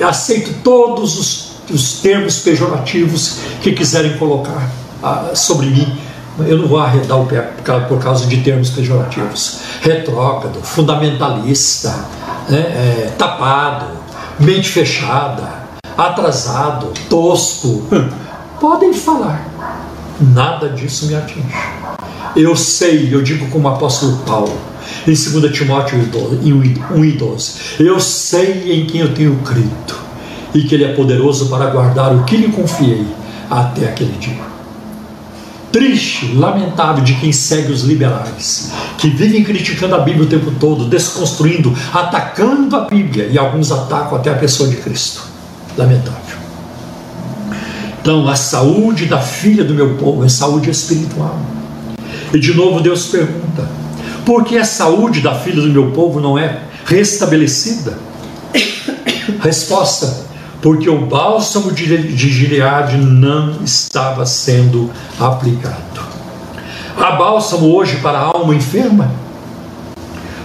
Eu aceito todos os, os termos pejorativos que quiserem colocar ah, sobre mim, eu não vou arredar o pé por causa de termos pejorativos, retrógrado, fundamentalista, né, é, tapado, mente fechada, atrasado, tosco. Podem falar, nada disso me atinge. Eu sei, eu digo como o apóstolo Paulo, em 2 Timóteo 1 e 12, eu sei em quem eu tenho crido e que Ele é poderoso para guardar o que lhe confiei até aquele dia. Triste, lamentável de quem segue os liberais, que vivem criticando a Bíblia o tempo todo, desconstruindo, atacando a Bíblia e alguns atacam até a pessoa de Cristo. Lamentável. Então, a saúde da filha do meu povo é saúde espiritual. E de novo Deus pergunta: por que a saúde da filha do meu povo não é restabelecida? Resposta: porque o bálsamo de Gileade não estava sendo aplicado. Há bálsamo hoje para a alma enferma?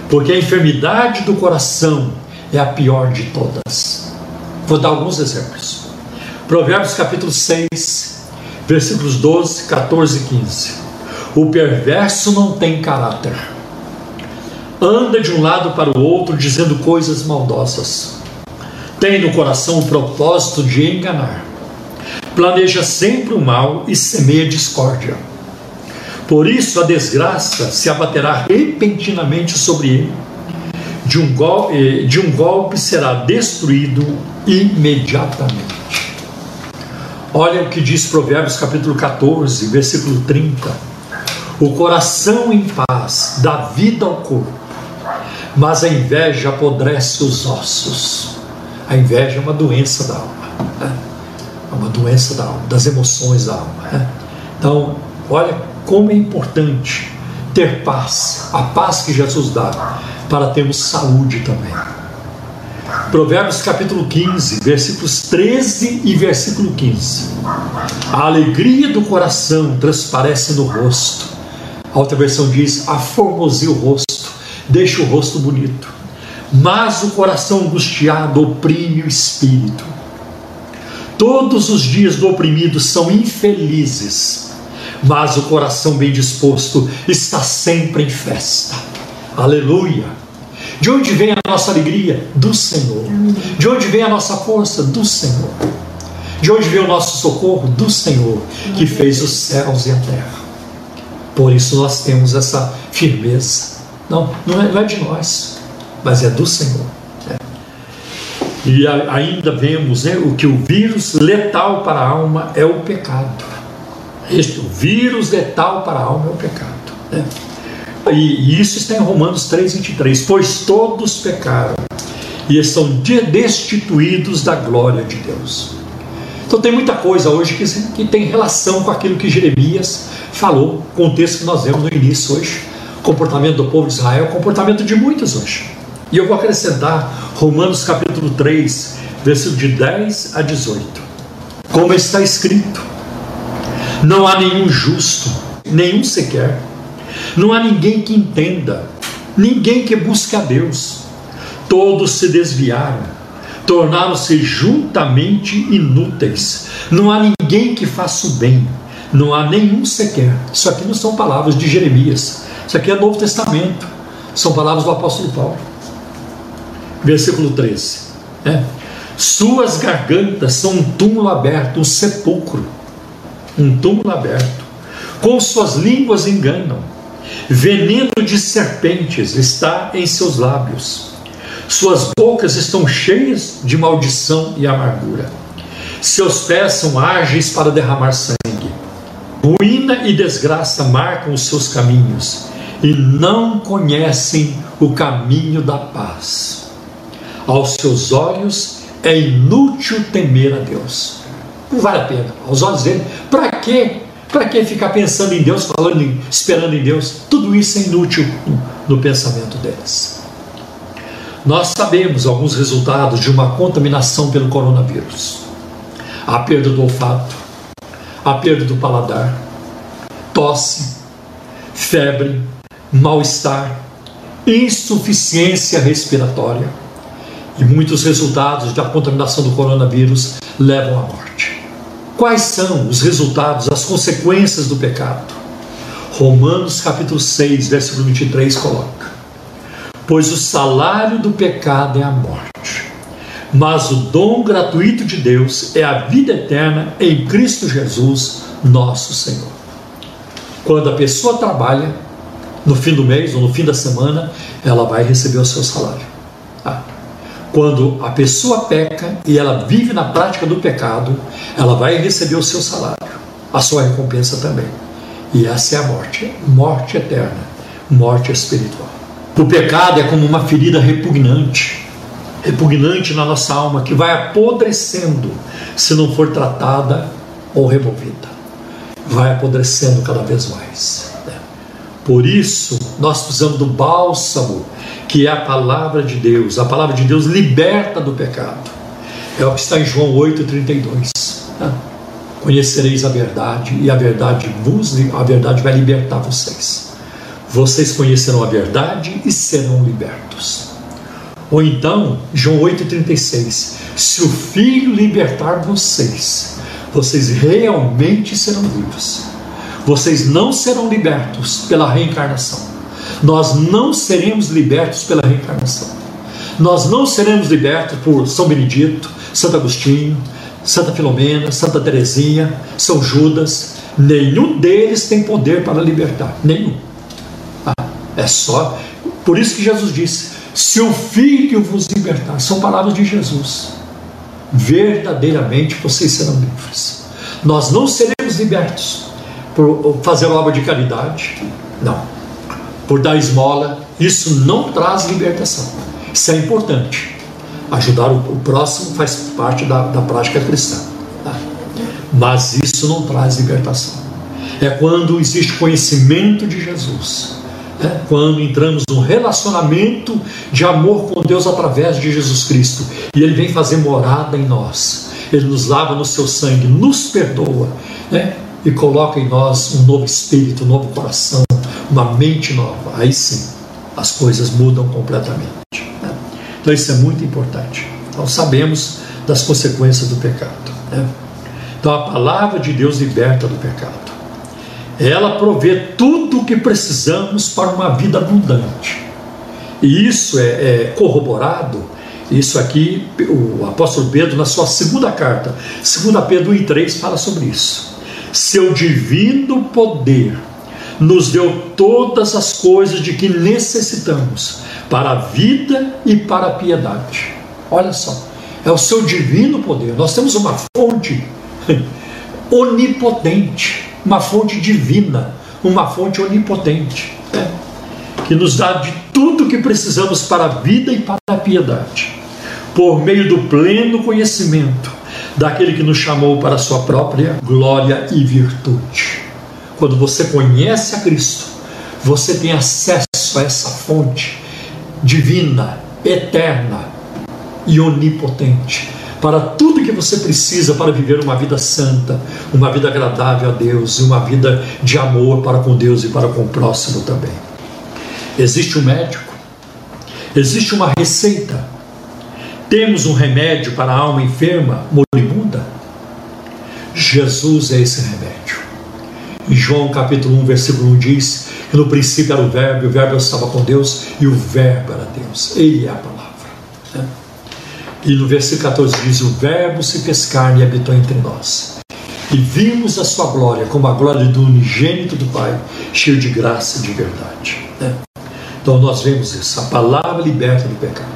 Porque a enfermidade do coração é a pior de todas. Vou dar alguns exemplos. Provérbios capítulo 6, versículos 12, 14 e 15. O perverso não tem caráter. Anda de um lado para o outro dizendo coisas maldosas. Tem no coração o propósito de enganar. Planeja sempre o mal e semeia discórdia. Por isso a desgraça se abaterá repentinamente sobre ele. De um, golpe, eh, de um golpe será destruído imediatamente. Olha o que diz Provérbios capítulo 14, versículo 30. O coração em paz dá vida ao corpo, mas a inveja apodrece os ossos. A inveja é uma doença da alma. Né? É uma doença da alma, das emoções da alma. Né? Então, olha como é importante ter paz, a paz que Jesus dá, para termos saúde também. Provérbios capítulo 15, versículos 13 e versículo 15. A alegria do coração transparece no rosto. A outra versão diz: aformoseia o rosto, deixa o rosto bonito. Mas o coração angustiado oprime o espírito. Todos os dias do oprimido são infelizes, mas o coração bem disposto está sempre em festa. Aleluia! De onde vem a nossa alegria? Do Senhor. De onde vem a nossa força? Do Senhor. De onde vem o nosso socorro? Do Senhor, que fez os céus e a terra. Por isso nós temos essa firmeza. Não, não é, é de nós, mas é do Senhor. Né? E ainda vemos né, o que o vírus letal para a alma é o pecado. Este, o vírus letal para a alma é o pecado. Né? E isso está em Romanos 3,23. Pois todos pecaram e estão destituídos da glória de Deus. Então tem muita coisa hoje que, que tem relação com aquilo que Jeremias falou, com o texto que nós vemos no início hoje. comportamento do povo de Israel, comportamento de muitos hoje. E eu vou acrescentar Romanos capítulo 3, versículo de 10 a 18. Como está escrito: Não há nenhum justo, nenhum sequer não há ninguém que entenda, ninguém que busque a Deus. Todos se desviaram, tornaram-se juntamente inúteis. Não há ninguém que faça o bem, não há nenhum sequer. Isso aqui não são palavras de Jeremias, isso aqui é Novo Testamento, são palavras do apóstolo Paulo. Versículo 13: né? Suas gargantas são um túmulo aberto, um sepulcro, um túmulo aberto. Com suas línguas enganam Veneno de serpentes está em seus lábios. Suas bocas estão cheias de maldição e amargura. Seus pés são ágeis para derramar sangue. Ruína e desgraça marcam os seus caminhos e não conhecem o caminho da paz. Aos seus olhos é inútil temer a Deus. Não vale a pena. Aos olhos dele, para que para que ficar pensando em Deus, falando, em, esperando em Deus? Tudo isso é inútil no pensamento deles. Nós sabemos alguns resultados de uma contaminação pelo coronavírus: a perda do olfato, a perda do paladar, tosse, febre, mal-estar, insuficiência respiratória. E muitos resultados da contaminação do coronavírus levam à morte. Quais são os resultados, as consequências do pecado? Romanos capítulo 6, versículo 23 coloca: Pois o salário do pecado é a morte, mas o dom gratuito de Deus é a vida eterna em Cristo Jesus, nosso Senhor. Quando a pessoa trabalha, no fim do mês ou no fim da semana, ela vai receber o seu salário. Quando a pessoa peca e ela vive na prática do pecado, ela vai receber o seu salário, a sua recompensa também. E essa é a morte, morte eterna, morte espiritual. O pecado é como uma ferida repugnante, repugnante na nossa alma, que vai apodrecendo se não for tratada ou removida. Vai apodrecendo cada vez mais. Por isso, nós precisamos do bálsamo, que é a palavra de Deus. A palavra de Deus liberta do pecado. É o que está em João 8,32. Né? Conhecereis a verdade, e a verdade vos, a verdade vai libertar vocês. Vocês conhecerão a verdade e serão libertos. Ou então, João 8,36: Se o Filho libertar vocês, vocês realmente serão livres vocês não serão libertos pela reencarnação. Nós não seremos libertos pela reencarnação. Nós não seremos libertos por São Benedito, Santo Agostinho, Santa Filomena, Santa Teresinha, São Judas. Nenhum deles tem poder para libertar. Nenhum. Ah, é só. Por isso que Jesus disse: Se o Filho vos libertar, são palavras de Jesus. Verdadeiramente vocês serão livres. Nós não seremos libertos por fazer obra de caridade. Não. Por dar esmola. Isso não traz libertação. Isso é importante. Ajudar o, próximo faz parte da, da prática cristã. Tá? Mas isso não traz libertação. É quando existe conhecimento de Jesus. É quando entramos num relacionamento de amor com Deus através de Jesus Cristo. E Ele vem fazer morada em nós. Ele nos lava no seu sangue, nos perdoa. Né? E coloca em nós um novo espírito, um novo coração, uma mente nova. Aí sim, as coisas mudam completamente. Né? Então isso é muito importante. Então sabemos das consequências do pecado. Né? Então a palavra de Deus liberta do pecado. Ela provê tudo o que precisamos para uma vida abundante. E isso é, é corroborado isso aqui, o apóstolo Pedro, na sua segunda carta, 2 Pedro 1 e 3, fala sobre isso seu divino poder nos deu todas as coisas de que necessitamos para a vida e para a piedade. Olha só, é o seu divino poder. Nós temos uma fonte onipotente, uma fonte divina, uma fonte onipotente, né? que nos dá de tudo que precisamos para a vida e para a piedade, por meio do pleno conhecimento daquele que nos chamou para a sua própria glória e virtude. Quando você conhece a Cristo, você tem acesso a essa fonte divina, eterna e onipotente para tudo que você precisa para viver uma vida santa, uma vida agradável a Deus e uma vida de amor para com Deus e para com o próximo também. Existe um médico, existe uma receita temos um remédio para a alma enferma, moribunda? Jesus é esse remédio. Em João capítulo 1, versículo 1 diz que no princípio era o verbo, e o verbo estava com Deus, e o verbo era Deus. Ele é a palavra. Né? E no versículo 14 diz: O verbo se fez carne e habitou entre nós. E vimos a sua glória como a glória do unigênito do Pai, cheio de graça e de verdade. Né? Então nós vemos isso, a palavra liberta do pecado.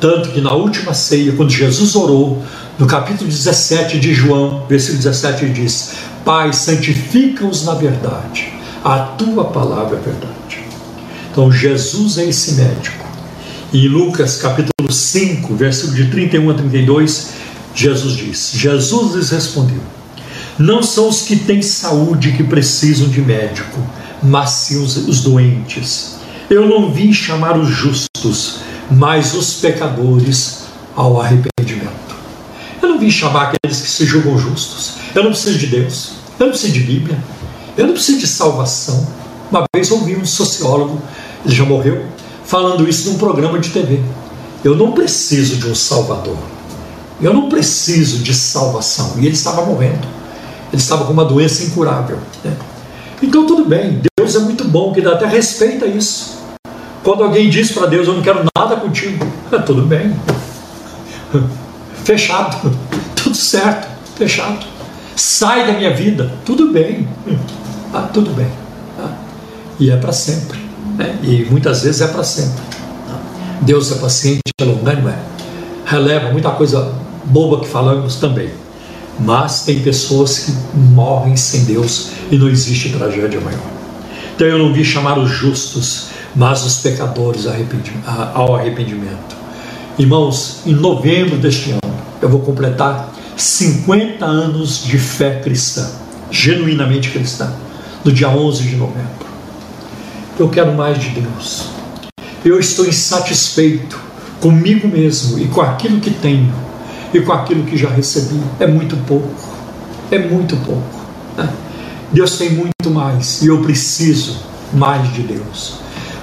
Tanto que na última ceia, quando Jesus orou, no capítulo 17 de João, versículo 17, ele diz: Pai, santifica-os na verdade, a tua palavra é verdade. Então, Jesus é esse médico. E em Lucas capítulo 5, versículo de 31 a 32, Jesus diz: Jesus lhes respondeu: Não são os que têm saúde que precisam de médico, mas sim os, os doentes. Eu não vim chamar os justos, mas os pecadores ao arrependimento. Eu não vim chamar aqueles que se julgam justos. Eu não preciso de Deus. Eu não preciso de Bíblia. Eu não preciso de salvação. Uma vez ouvi um sociólogo, ele já morreu, falando isso num programa de TV. Eu não preciso de um Salvador. Eu não preciso de salvação. E ele estava morrendo. Ele estava com uma doença incurável. Né? Então, tudo bem, Deus é muito bom, que dá até respeita isso. Quando alguém diz para Deus, eu não quero nada contigo, tudo bem. Fechado, tudo certo, fechado. Sai da minha vida, tudo bem, ah, tudo bem. Ah, e é para sempre. Né? E muitas vezes é para sempre. Deus é paciente, é longânimo, é. releva muita coisa boba que falamos também. Mas tem pessoas que morrem sem Deus e não existe tragédia maior. Então eu não vi chamar os justos, mas os pecadores ao arrependimento. Irmãos, em novembro deste ano, eu vou completar 50 anos de fé cristã, genuinamente cristã, no dia 11 de novembro. Eu quero mais de Deus. Eu estou insatisfeito comigo mesmo e com aquilo que tenho e com aquilo que já recebi. É muito pouco. É muito pouco. Né? Deus tem muito mais e eu preciso mais de Deus.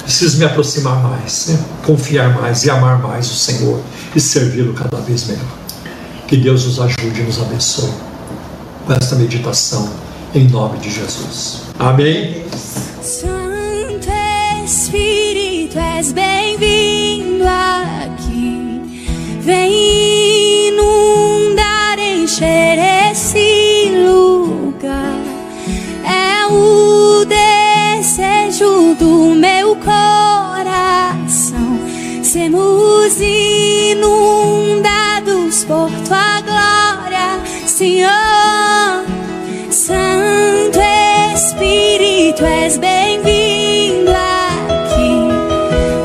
Preciso me aproximar mais, né? confiar mais e amar mais o Senhor e servi-lo cada vez melhor. Que Deus nos ajude e nos abençoe com esta meditação em nome de Jesus. Amém. Santo Espírito, és bem-vindo aqui. Vem Sermos inundados por tua glória, Senhor. Santo Espírito, és bem-vindo aqui.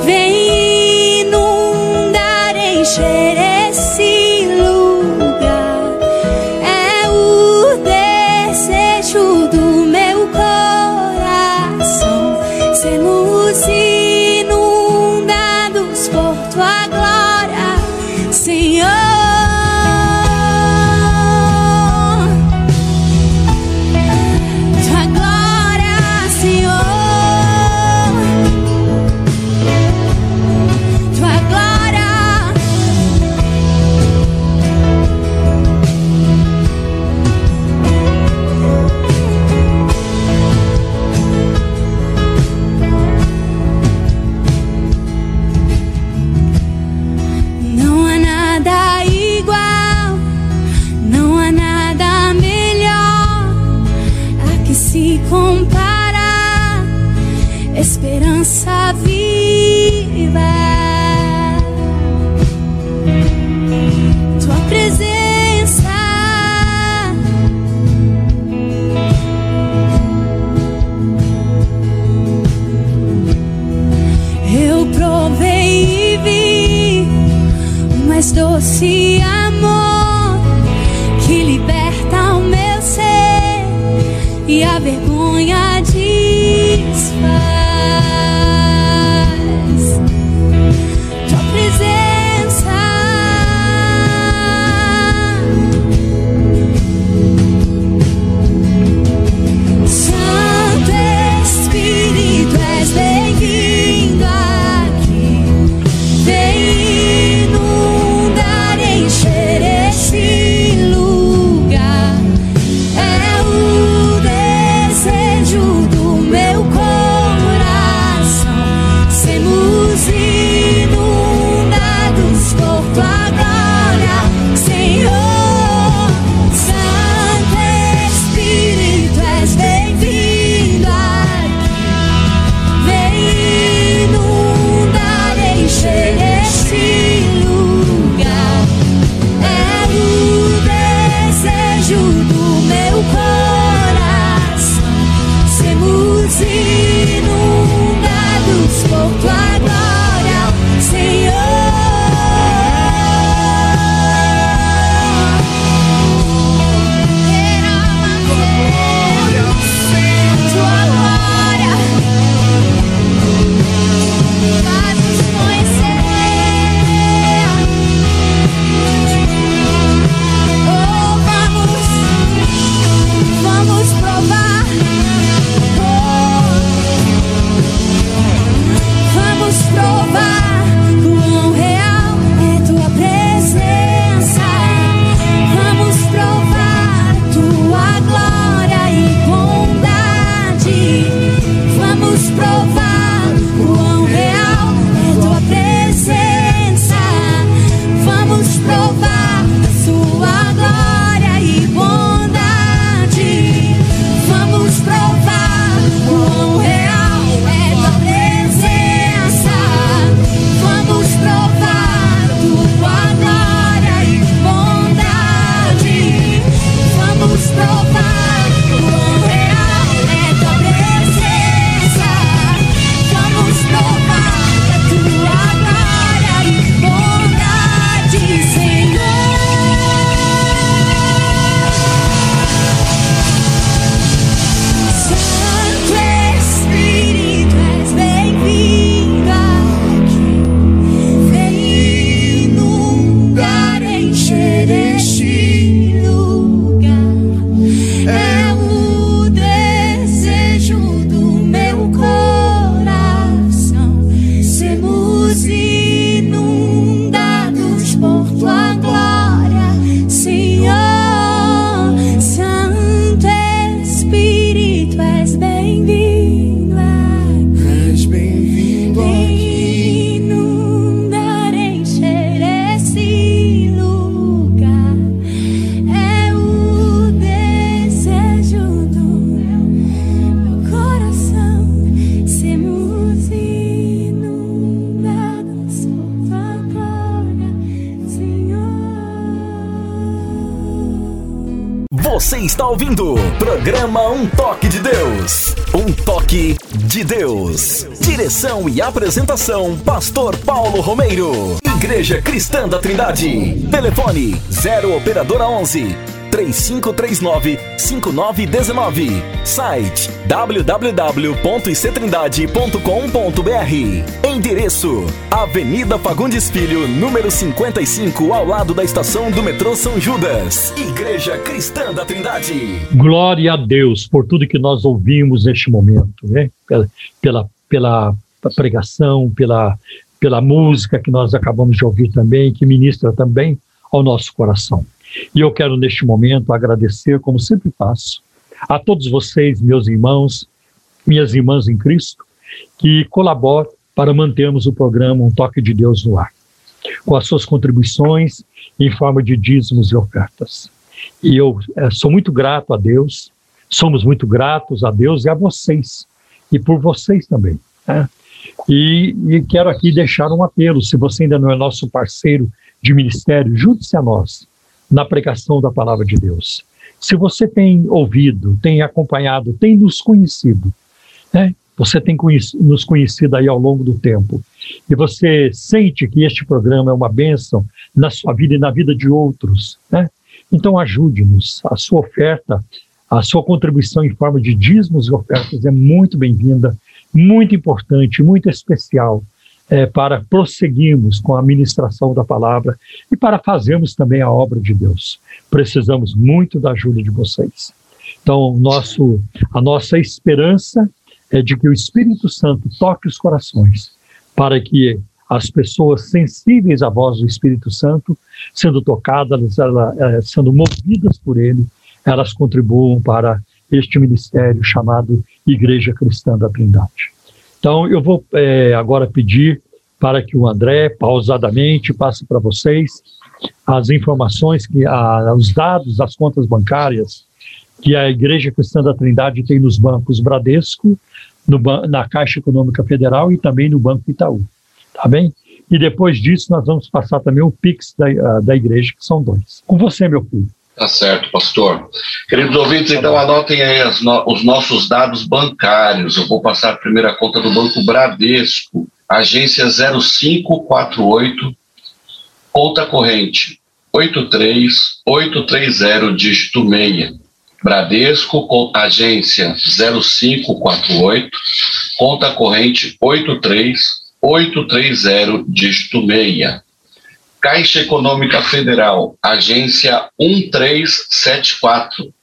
Vem inundar, encher esse lugar. É o desejo do meu coração. Sermos apresentação: Pastor Paulo Romeiro. Igreja Cristã da Trindade. Telefone 0 Operadora 11 3539 5919. Site www.ictrindade.com.br. Endereço: Avenida Fagundes Filho, número 55, ao lado da estação do metrô São Judas. Igreja Cristã da Trindade. Glória a Deus por tudo que nós ouvimos neste momento, né? Pela, pela, pela pregação, pela, pela música que nós acabamos de ouvir também, que ministra também ao nosso coração. E eu quero, neste momento, agradecer, como sempre faço, a todos vocês, meus irmãos, minhas irmãs em Cristo, que colaboram para mantermos o programa Um Toque de Deus no ar, com as suas contribuições em forma de dízimos e ofertas. E eu é, sou muito grato a Deus, somos muito gratos a Deus e a vocês, e por vocês também. Né? E, e quero aqui deixar um apelo: se você ainda não é nosso parceiro de ministério, junte-se a nós na pregação da palavra de Deus. Se você tem ouvido, tem acompanhado, tem nos conhecido, né? você tem nos conhecido aí ao longo do tempo, e você sente que este programa é uma bênção na sua vida e na vida de outros, né? então ajude-nos. A sua oferta, a sua contribuição em forma de dízimos e ofertas é muito bem-vinda, muito importante, muito especial é, para prosseguirmos com a ministração da palavra e para fazermos também a obra de Deus. Precisamos muito da ajuda de vocês. Então, nosso, a nossa esperança é de que o Espírito Santo toque os corações para que as pessoas sensíveis à voz do Espírito Santo, sendo tocadas, ela, é, sendo movidas por ele, elas contribuam para este ministério chamado Igreja Cristã da Trindade. Então, eu vou é, agora pedir para que o André, pausadamente, passe para vocês as informações, que a, os dados das contas bancárias que a Igreja Cristã da Trindade tem nos bancos Bradesco, no, na Caixa Econômica Federal e também no Banco Itaú. Tá bem? E depois disso, nós vamos passar também o Pix da, da igreja, que são dois. Com você, meu filho. Tá certo, pastor. Queridos ouvintes, então anotem aí no, os nossos dados bancários. Eu vou passar a primeira conta do Banco Bradesco, agência 0548, conta corrente 83830, dígito 6. Bradesco, agência 0548, conta corrente 83830, dígito 6. Caixa Econômica Federal, agência 1374,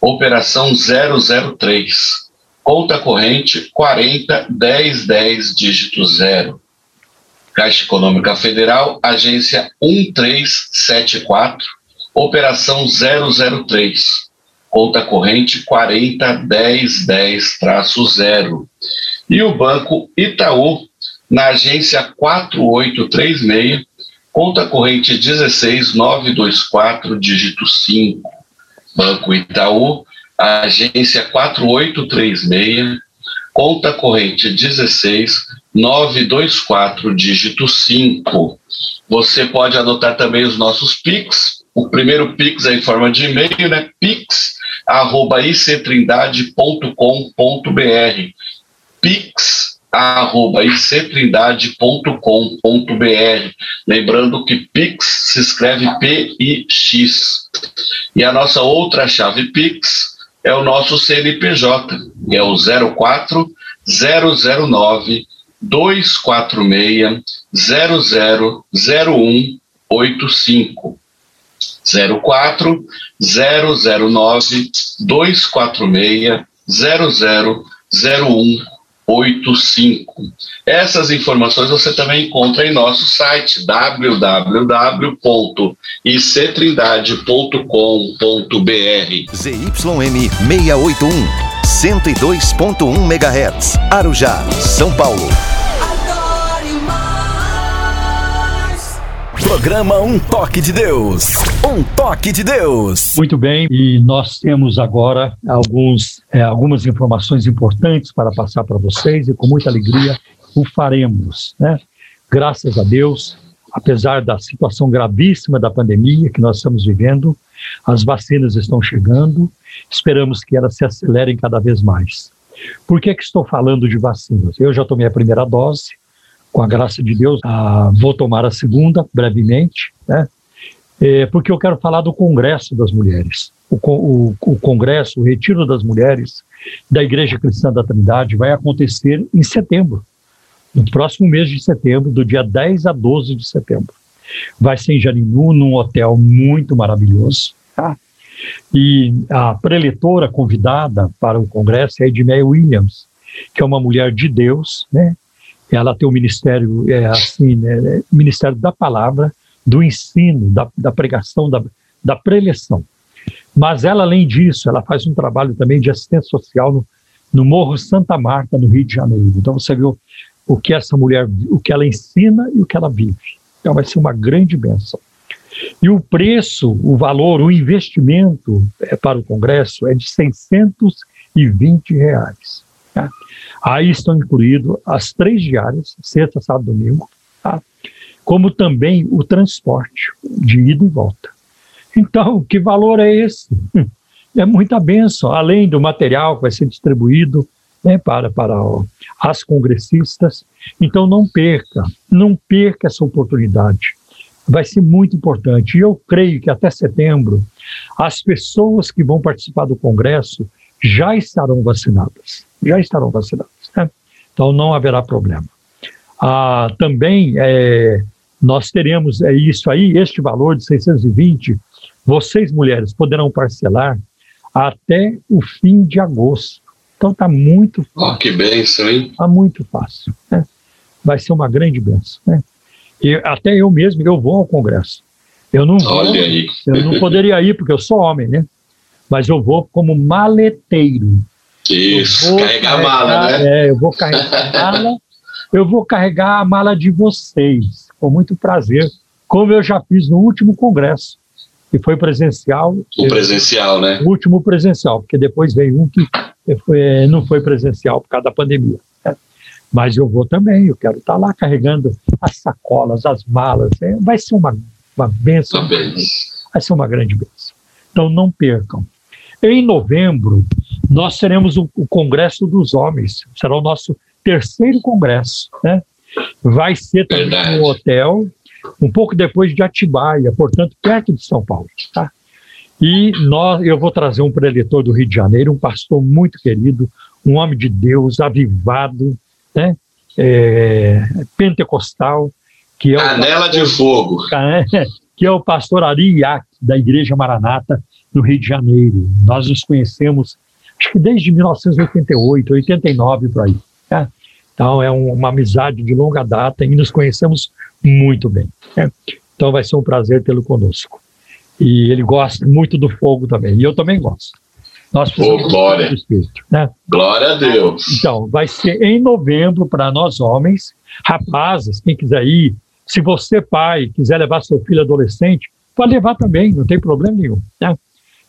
operação 003, conta corrente 40 10 10 dígito 0. Caixa Econômica Federal, agência 1374, operação 003, conta corrente 40 10 10 traço 0. E o Banco Itaú, na agência 4836, Conta corrente 16924, dígito 5. Banco Itaú, agência 4836, conta corrente 16924, dígito 5. Você pode anotar também os nossos PIX. O primeiro PIX é em forma de e-mail, né? pix@ictrindade.com.br. Pix arroba ictrindade.com.br. Lembrando que Pix se escreve P-I-X. E a nossa outra chave Pix é o nosso CNPJ, que é o 04 009 246 000185. 04 009 246 000185. 85. Essas informações você também encontra em nosso site www.ictrindade.com.br. ZYM 681, 102.1 MHz, Arujá, São Paulo. Programa Um Toque de Deus. Um Toque de Deus. Muito bem, e nós temos agora alguns, é, algumas informações importantes para passar para vocês e com muita alegria o faremos. Né? Graças a Deus, apesar da situação gravíssima da pandemia que nós estamos vivendo, as vacinas estão chegando esperamos que elas se acelerem cada vez mais. Por que, que estou falando de vacinas? Eu já tomei a primeira dose, com a graça de Deus, ah, vou tomar a segunda brevemente, né? É, porque eu quero falar do Congresso das Mulheres. O, o, o, Congresso, o Retiro das Mulheres da Igreja Cristã da Trindade vai acontecer em setembro, no próximo mês de setembro, do dia 10 a 12 de setembro. Vai ser em Jarinu, num hotel muito maravilhoso. Tá? E a preletora convidada para o Congresso é a Edmeia Williams, que é uma mulher de Deus, né? Ela tem o ministério, é assim, né? Ministério da Palavra, do ensino, da, da pregação, da, da preleção. Mas ela, além disso, ela faz um trabalho também de assistência social no, no Morro Santa Marta, no Rio de Janeiro. Então você viu o que essa mulher, o que ela ensina e o que ela vive. Então vai ser uma grande bênção. E o preço, o valor, o investimento é, para o Congresso é de 620 reais. Tá? Aí estão incluídos as três diárias, sexta, sábado domingo, tá? como também o transporte de ida e volta. Então, que valor é esse? É muita benção, além do material que vai ser distribuído né, para, para as congressistas. Então, não perca, não perca essa oportunidade vai ser muito importante. E eu creio que até setembro, as pessoas que vão participar do Congresso já estarão vacinadas. Já estarão vacinadas. Né? Então não haverá problema. Ah, também é, nós teremos é isso aí, este valor de 620, vocês mulheres poderão parcelar até o fim de agosto. Então está muito fácil. Oh, que benção, hein? Está muito fácil. Né? Vai ser uma grande benção. Né? E até eu mesmo, eu vou ao Congresso. Eu não vou, Olha aí. eu não poderia ir porque eu sou homem, né? Mas eu vou como maleteiro. Isso, carregar a mala, né? É, eu vou carregar a mala. Eu vou carregar a mala de vocês, com muito prazer, como eu já fiz no último congresso, que foi presencial. O presencial, né? O último presencial, porque depois veio um que foi, não foi presencial por causa da pandemia. Mas eu vou também, eu quero estar lá carregando as sacolas, as malas. É, vai ser uma, uma benção. Vai ser uma grande benção. Então não percam. Em novembro, nós teremos o, o Congresso dos Homens. Será o nosso terceiro congresso. Né? Vai ser também no hotel, um pouco depois de Atibaia, portanto, perto de São Paulo. Tá? E nós, eu vou trazer um preletor do Rio de Janeiro, um pastor muito querido, um homem de Deus, avivado, né? É, pentecostal, que é Canela pastor, de Fogo, que é o pastor Ari Iac, da Igreja Maranata, no Rio de Janeiro. Nós nos conhecemos, acho que desde 1988, 89 por aí. Né? Então é um, uma amizade de longa data e nos conhecemos muito bem. Né? Então vai ser um prazer tê-lo conosco. E ele gosta muito do fogo também, e eu também gosto. Nós oh, glória. Espírito, né? Glória a Deus. Então, vai ser em novembro para nós homens, rapazes, quem quiser ir. Se você, pai, quiser levar seu filho adolescente, pode levar também, não tem problema nenhum. Né?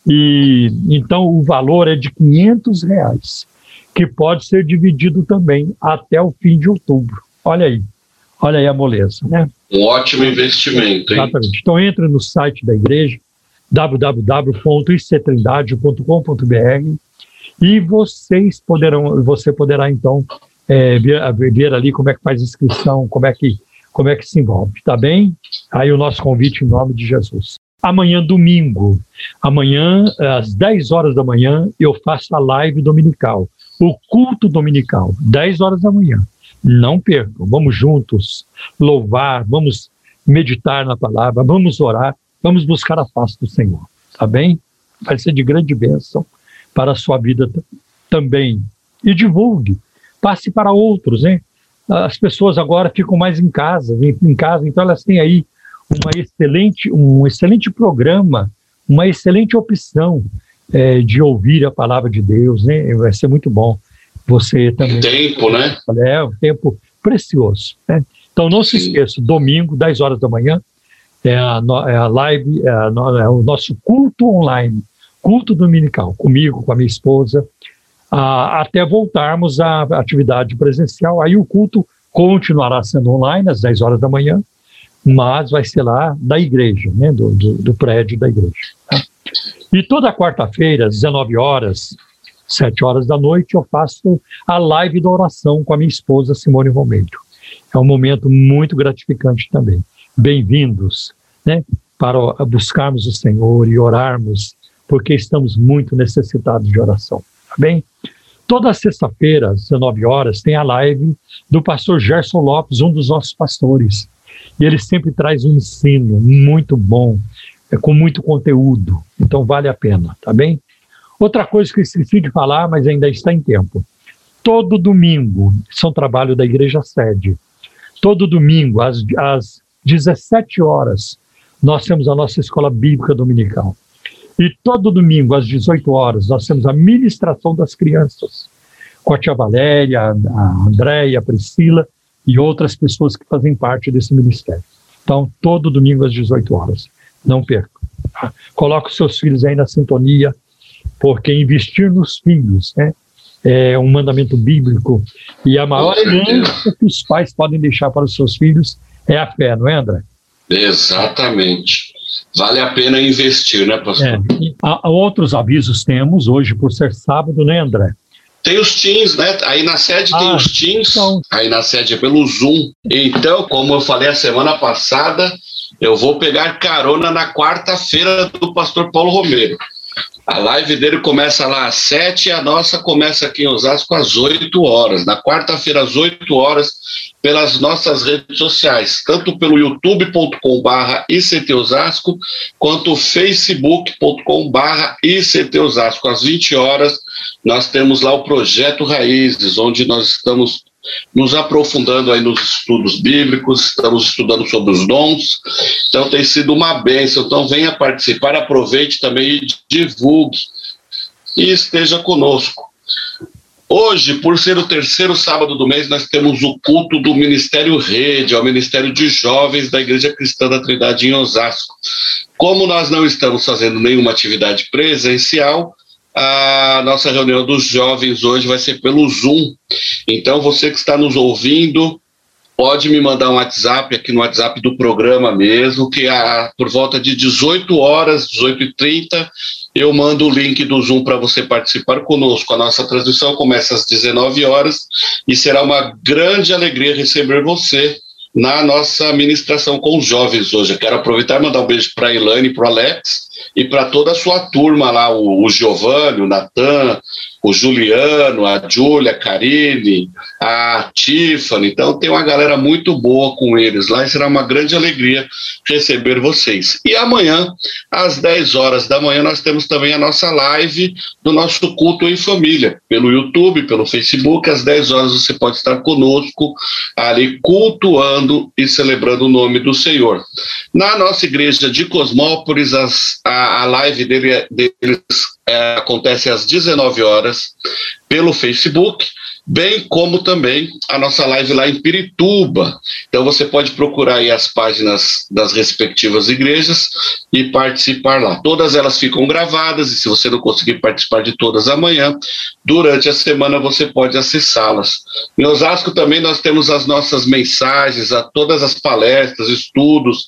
E então o valor é de 500 reais, que pode ser dividido também até o fim de outubro. Olha aí, olha aí a moleza, né? Um ótimo investimento, hein? Exatamente. Então entre no site da igreja, www.ictrindade.com.br e vocês poderão, você poderá então é, ver, ver, ali como é que faz inscrição, como é que como é que se envolve, tá bem? Aí o nosso convite em nome de Jesus. Amanhã, domingo, amanhã, às 10 horas da manhã, eu faço a live dominical, o culto dominical, 10 horas da manhã. Não percam, vamos juntos louvar, vamos meditar na palavra, vamos orar Vamos buscar a face do Senhor, tá bem? Vai ser de grande bênção para a sua vida também. E divulgue, passe para outros, né? As pessoas agora ficam mais em casa, em casa, então elas têm aí uma excelente, um excelente programa, uma excelente opção é, de ouvir a palavra de Deus, né? Vai ser muito bom. Você também. Tempo, né? É, um tempo precioso. Né? Então não Sim. se esqueça, domingo, 10 horas da manhã, é a, é a live, é, a, é, o nosso culto online, culto dominical, comigo, com a minha esposa, a, até voltarmos à atividade presencial. Aí o culto continuará sendo online às 10 horas da manhã, mas vai ser lá da igreja, né, do, do, do prédio da igreja. Tá? E toda quarta-feira, às 19 horas, 7 horas da noite, eu faço a live da oração com a minha esposa Simone Romero. É um momento muito gratificante também. Bem-vindos, né, para buscarmos o Senhor e orarmos, porque estamos muito necessitados de oração, tá bem? Toda sexta-feira, às 19 horas, tem a live do pastor Gerson Lopes, um dos nossos pastores. E ele sempre traz um ensino muito bom, é, com muito conteúdo. Então vale a pena, tá bem? Outra coisa que eu esqueci de falar, mas ainda está em tempo. Todo domingo, isso é trabalho da Igreja Sede. Todo domingo, às, às 17 horas, nós temos a nossa escola bíblica dominical. E todo domingo, às 18 horas, nós temos a ministração das crianças, com a tia Valéria, a Andréia, a Priscila e outras pessoas que fazem parte desse ministério. Então, todo domingo às 18 horas. Não perca. Coloque os seus filhos aí na sintonia, porque investir nos filhos né, é um mandamento bíblico e a maior herança que os pais podem deixar para os seus filhos é a fé, não é, André? Exatamente vale a pena investir, né, pastor? É. Outros avisos temos hoje por ser sábado, né, André? Tem os Teams, né? Aí na sede ah, tem os Teams, então... aí na sede é pelo Zoom. Então, como eu falei a semana passada, eu vou pegar carona na quarta-feira do pastor Paulo Romero. A live dele começa lá às sete e a nossa começa aqui em Osasco às oito horas. Na quarta-feira, às oito horas, pelas nossas redes sociais, tanto pelo youtube.com/barra ICT Osasco, quanto facebook.com/barra ICT Osasco. Às 20 horas, nós temos lá o Projeto Raízes, onde nós estamos nos aprofundando aí nos estudos bíblicos, estamos estudando sobre os dons, então tem sido uma bênção. Então venha participar, aproveite também e divulgue e esteja conosco. Hoje, por ser o terceiro sábado do mês, nós temos o culto do Ministério Rede, ao Ministério de Jovens da Igreja Cristã da Trindade em Osasco. Como nós não estamos fazendo nenhuma atividade presencial, a nossa reunião dos jovens hoje vai ser pelo Zoom. Então, você que está nos ouvindo, pode me mandar um WhatsApp aqui no WhatsApp do programa mesmo, que a, por volta de 18 horas, 18h30, eu mando o link do Zoom para você participar conosco. A nossa transmissão começa às 19 horas e será uma grande alegria receber você na nossa ministração com os jovens hoje. Eu quero aproveitar e mandar um beijo para a Ilane e para o Alex e para toda a sua turma lá, o, o Giovanni, o Natan, o Juliano, a Júlia, a Karine, a Tiffany. Então tem uma galera muito boa com eles lá e será uma grande alegria receber vocês. E amanhã, às 10 horas da manhã, nós temos também a nossa live do nosso culto em família, pelo YouTube, pelo Facebook. Às 10 horas você pode estar conosco ali cultuando e celebrando o nome do Senhor. Na nossa igreja de Cosmópolis, as, a, a live dele, deles é, acontece às 19 horas pelo Facebook bem como também a nossa live lá em Pirituba. Então você pode procurar aí as páginas das respectivas igrejas e participar lá. Todas elas ficam gravadas e se você não conseguir participar de todas amanhã, durante a semana você pode acessá-las. Em Osasco também nós temos as nossas mensagens, a todas as palestras, estudos,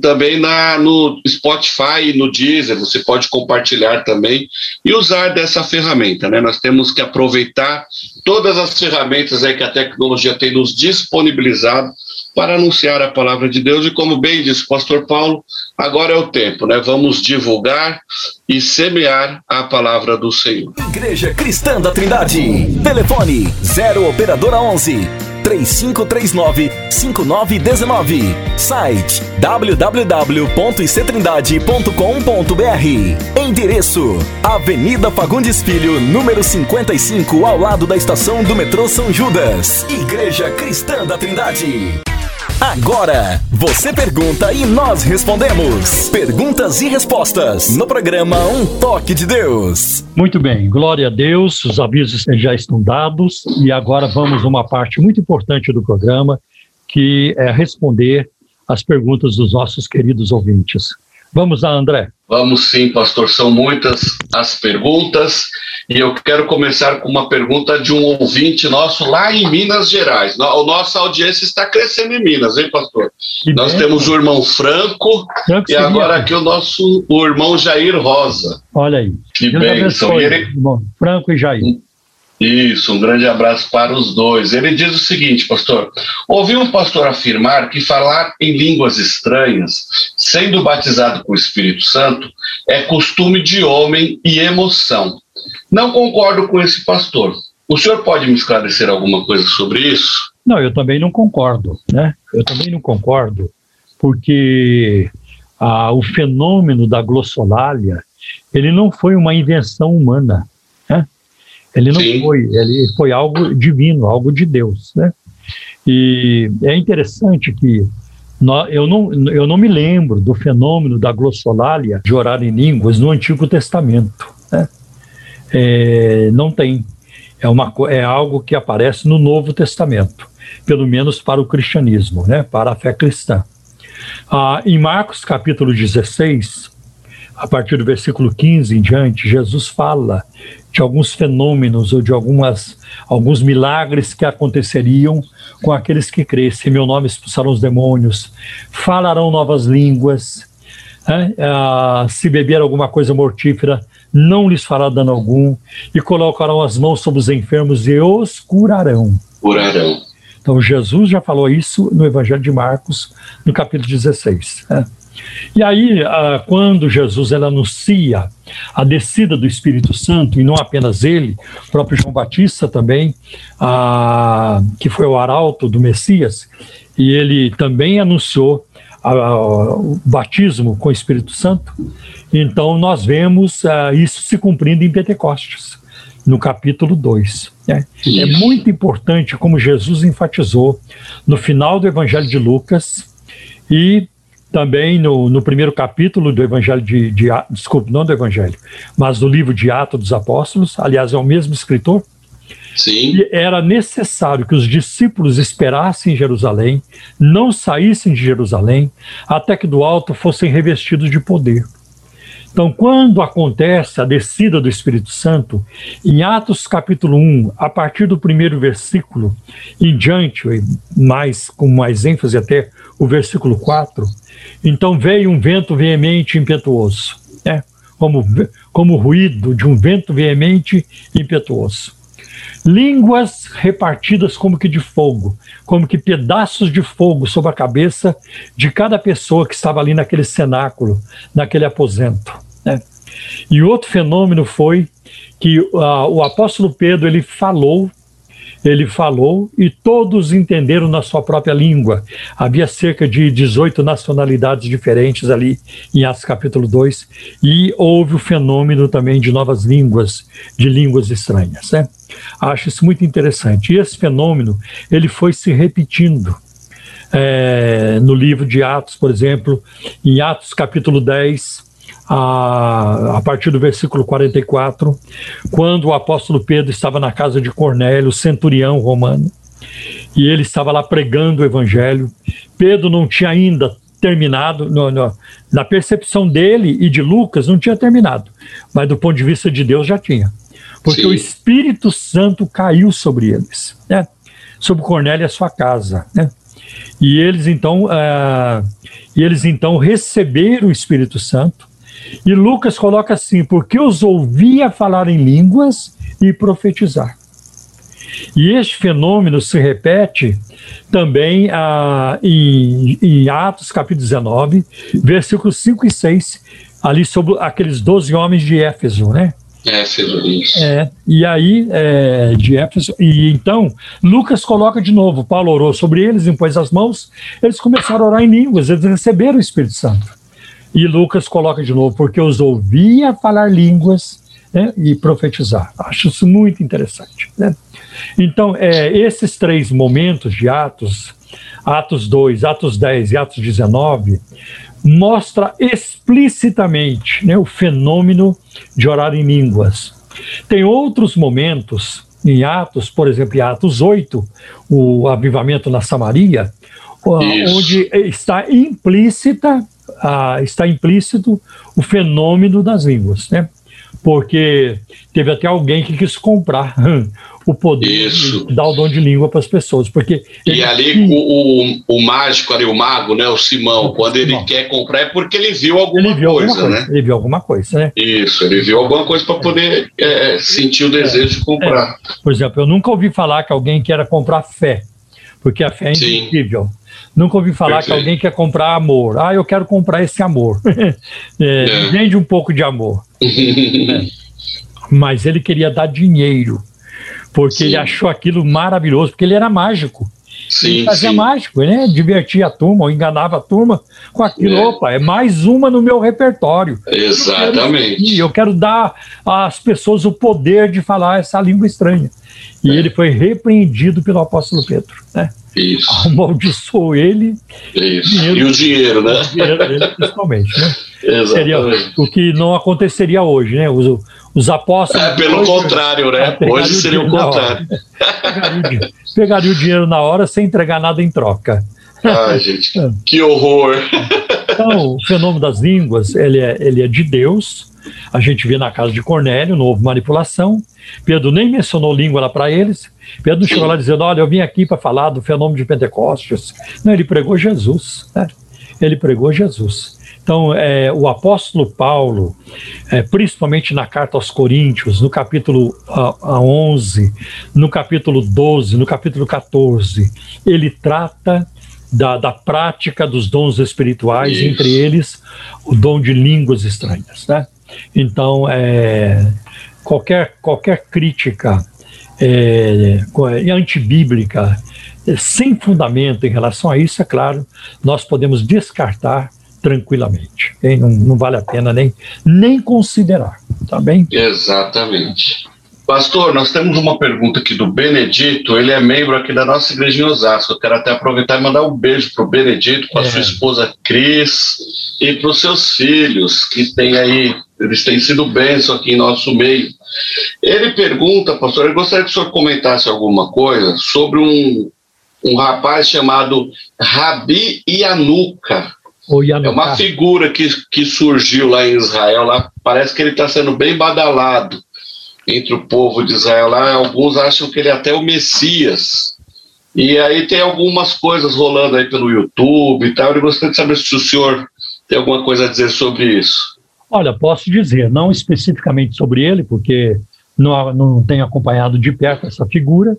também na, no Spotify e no Deezer, você pode compartilhar também e usar dessa ferramenta, né? Nós temos que aproveitar todas as ferramentas aí que a tecnologia tem nos disponibilizado para anunciar a palavra de Deus e como bem disse o pastor Paulo, agora é o tempo, né? Vamos divulgar e semear a palavra do Senhor. Igreja Cristã da Trindade. Telefone 0 operadora 11 3539-5919. Site www.ictrindade.com.br. Endereço: Avenida Fagundes Filho, número 55, ao lado da estação do metrô São Judas. Igreja Cristã da Trindade. Agora, você pergunta e nós respondemos. Perguntas e respostas no programa Um Toque de Deus. Muito bem, glória a Deus, os avisos já estão dados e agora vamos a uma parte muito importante do programa, que é responder as perguntas dos nossos queridos ouvintes. Vamos lá, André. Vamos sim, pastor. São muitas as perguntas e eu quero começar com uma pergunta de um ouvinte nosso lá em Minas Gerais. A nossa audiência está crescendo em Minas, hein, pastor? Que Nós bem. temos o irmão Franco, Franco e agora aqui o nosso o irmão Jair Rosa. Olha aí. Que bênção. Ele... Franco e Jair. Isso, um grande abraço para os dois. Ele diz o seguinte, pastor: ouvi um pastor afirmar que falar em línguas estranhas, sendo batizado com o Espírito Santo, é costume de homem e emoção. Não concordo com esse pastor. O senhor pode me esclarecer alguma coisa sobre isso? Não, eu também não concordo, né? Eu também não concordo, porque ah, o fenômeno da glossolalia, ele não foi uma invenção humana. Ele não Sim. foi, ele foi algo divino, algo de Deus, né? E é interessante que eu não, eu não me lembro do fenômeno da glossolalia de orar em línguas no Antigo Testamento. Né? É, não tem. É, uma, é algo que aparece no Novo Testamento, pelo menos para o cristianismo, né? para a fé cristã. Ah, em Marcos capítulo 16, a partir do versículo 15 em diante, Jesus fala de alguns fenômenos ou de algumas, alguns milagres que aconteceriam com aqueles que crescem. Meu nome expulsarão os demônios, falarão novas línguas, é? ah, se beber alguma coisa mortífera, não lhes fará dano algum, e colocarão as mãos sobre os enfermos e os curarão. Curarão. Então, Jesus já falou isso no Evangelho de Marcos, no capítulo 16. É? E aí, ah, quando Jesus ele anuncia a descida do Espírito Santo, e não apenas ele, o próprio João Batista também, ah, que foi o arauto do Messias, e ele também anunciou o batismo com o Espírito Santo, então nós vemos ah, isso se cumprindo em Pentecostes, no capítulo 2. Né? É muito importante como Jesus enfatizou no final do Evangelho de Lucas e também no, no primeiro capítulo do Evangelho de, de desculpe, não do Evangelho, mas do livro de Atos dos Apóstolos, aliás, é o mesmo escritor. Sim. E era necessário que os discípulos esperassem em Jerusalém, não saíssem de Jerusalém, até que do alto fossem revestidos de poder. Então, quando acontece a descida do Espírito Santo, em Atos capítulo 1, a partir do primeiro versículo em diante, mais, com mais ênfase até o versículo 4, então veio um vento veemente e impetuoso, né? como, como o ruído de um vento veemente e impetuoso. Línguas repartidas como que de fogo, como que pedaços de fogo sobre a cabeça de cada pessoa que estava ali naquele cenáculo, naquele aposento. Né? E outro fenômeno foi que uh, o apóstolo Pedro ele falou, ele falou e todos entenderam na sua própria língua. Havia cerca de 18 nacionalidades diferentes ali em Atos capítulo 2 e houve o fenômeno também de novas línguas, de línguas estranhas. Né? Acho isso muito interessante. E esse fenômeno ele foi se repetindo. É, no livro de Atos, por exemplo, em Atos capítulo 10, a, a partir do versículo 44, quando o apóstolo Pedro estava na casa de Cornélio, centurião romano, e ele estava lá pregando o evangelho. Pedro não tinha ainda terminado, no, no, na percepção dele e de Lucas, não tinha terminado, mas do ponto de vista de Deus já tinha. Porque Sim. o Espírito Santo caiu sobre eles, né? sobre Cornélio e a sua casa. Né? E eles então, uh, e eles então receberam o Espírito Santo e Lucas coloca assim: porque os ouvia falar em línguas e profetizar. E este fenômeno se repete também ah, em, em, Atos capítulo 19, versículos 5 e 6, ali sobre aqueles 12 homens de Éfeso, né? Éfeso, isso. É, e aí, é, de Éfeso, e então, Lucas coloca de novo, Paulo orou sobre eles, impôs as mãos, eles começaram a orar em línguas, eles receberam o Espírito Santo. E Lucas coloca de novo, porque os ouvia falar línguas né, e profetizar. Acho isso muito interessante. Né? Então, é, esses três momentos de Atos, Atos 2, Atos 10 e Atos 19, mostra explicitamente né, o fenômeno de orar em línguas. Tem outros momentos em Atos, por exemplo, em Atos 8, o avivamento na Samaria, onde está implícita ah, está implícito o fenômeno das línguas, né? Porque teve até alguém que quis comprar o poder Isso. de dar o dom de língua para as pessoas, porque E ele- ali o, o, o mágico ali, o mago, né, o Simão, O quando ele Simão. quer comprar é porque ele viu alguma ele viu coisa, alguma coisa, né? ele viu alguma coisa, né? Isso, ele viu alguma coisa para poder é, sentir o desejo de comprar. Por exemplo, eu nunca ouvi falar que alguém queira comprar fé, porque a fé é Sim. Nunca ouvi falar Perfeito. que alguém quer comprar amor. Ah, eu quero comprar esse amor. É, É. Vende um pouco de amor. Mas ele queria dar dinheiro, porque Sim. ele achou aquilo maravilhoso, porque ele era mágico. ele sim, fazia sim. mágico, né? Divertia a turma, ou enganava a turma com aquilo. É. Opa, é mais uma no meu repertório. Exatamente. E eu quero dar às pessoas o poder de falar essa língua estranha. E É. ele foi repreendido pelo apóstolo Pedro. Né? Isso, Amaldiçoou ele, isso. Dinheiro. E o dinheiro, né? o dinheiro dele, principalmente. Né? Seria o que não aconteceria hoje, né? Os, os apóstolos. É pelo hoje contrário, né? pegaria Hoje seria o contrário. Pegaria pegaria o dinheiro na hora sem entregar nada em troca. Ai, gente, que horror. Então, o fenômeno das línguas, ele é, ele é de Deus. A gente vê na casa de Cornélio, não houve manipulação. Pedro nem mencionou língua lá para eles. Pedro não chegou lá dizendo: Olha, eu vim aqui para falar do fenômeno de Pentecostes. Não, ele pregou Jesus. né? Ele pregou Jesus. Então, é, o apóstolo Paulo, é, principalmente na carta aos Coríntios, no capítulo ah, ah, 11, no capítulo 12, no capítulo 14, ele trata da, da prática dos dons espirituais, Isso. entre eles o dom de línguas estranhas. Né? Então, é, qualquer, qualquer crítica é, é, antibíblica, é, sem fundamento em relação a isso, é claro, nós podemos descartar tranquilamente. Não, não vale a pena nem, nem considerar. Tá bem? Exatamente. Pastor, nós temos uma pergunta aqui do Benedito, ele é membro aqui da nossa igreja em Osasco. Eu quero até aproveitar e mandar um beijo para o Benedito, para É. sua esposa Cris e para os seus filhos, que têm aí, eles têm sido bênção aqui em nosso meio. Ele pergunta, pastor, eu gostaria que o senhor comentasse alguma coisa sobre um, um rapaz chamado Rabi Yanuka. É uma figura que, que surgiu lá em Israel, lá parece que ele está sendo bem badalado entre o povo de Israel lá. Alguns acham que ele é até o Messias. E aí tem algumas coisas rolando aí pelo YouTube e tal. Eu gostaria de saber se o senhor tem alguma coisa a dizer sobre isso. Olha, posso dizer, não especificamente sobre ele, porque não, não tenho acompanhado de perto essa figura,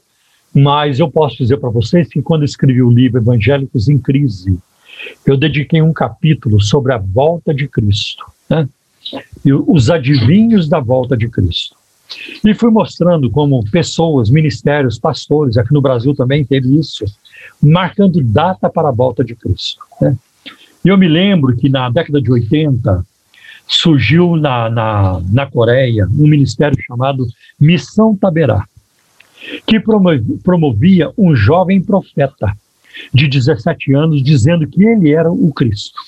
mas eu posso dizer para vocês que quando escrevi o livro Evangélicos em Crise, eu dediquei um capítulo sobre a volta de Cristo, né? e os adivinhos da volta de Cristo. E fui mostrando como pessoas, ministérios, pastores, aqui no Brasil também teve isso, marcando data para a volta de Cristo. Né? E eu me lembro que na década de 80, surgiu na, na, na Coreia um ministério chamado Missão Taberá, que promovia, um jovem profeta de 17 anos dizendo que ele era o Cristo.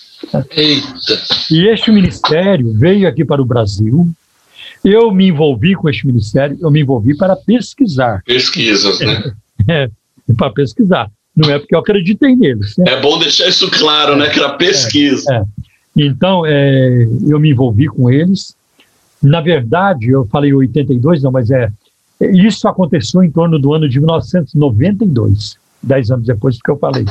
Eita! E este ministério veio aqui para o Brasil. Eu me envolvi com este ministério, eu me envolvi para pesquisar, Pesquisas, né? é, para pesquisar. Não é porque eu acreditei neles. Né? É bom deixar isso claro, né? Que era pesquisa. É. Então, é, eu me envolvi com eles. Na verdade, eu falei 82, não, mas é. Isso aconteceu em torno do ano de 1992, dez anos depois do que eu falei.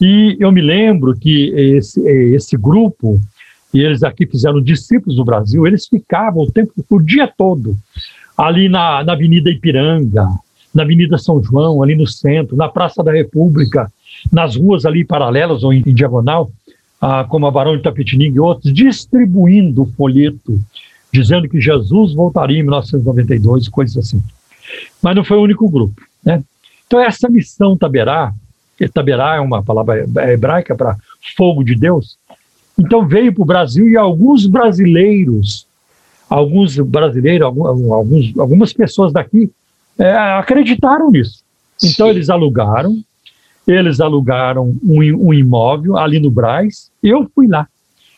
E eu me lembro que esse, esse grupo, e eles aqui fizeram discípulos do Brasil, eles ficavam o tempo, o dia todo, ali na, na Avenida Ipiranga, na Avenida São João, ali no centro, na Praça da República, nas ruas ali paralelas ou em, em diagonal, ah, como a Barão de Tapetininga e outros, distribuindo folheto, dizendo que Jesus voltaria em 1992, coisas assim. Mas não foi o único grupo. Né? Então, essa missão Taberá, Taberá é uma palavra hebraica para fogo de Deus, então veio para o Brasil e alguns brasileiros, alguns brasileiros, alguns, algumas pessoas daqui é, acreditaram nisso. Então, Sim. eles alugaram, eles alugaram um, um, imóvel ali no Braz, eu fui lá,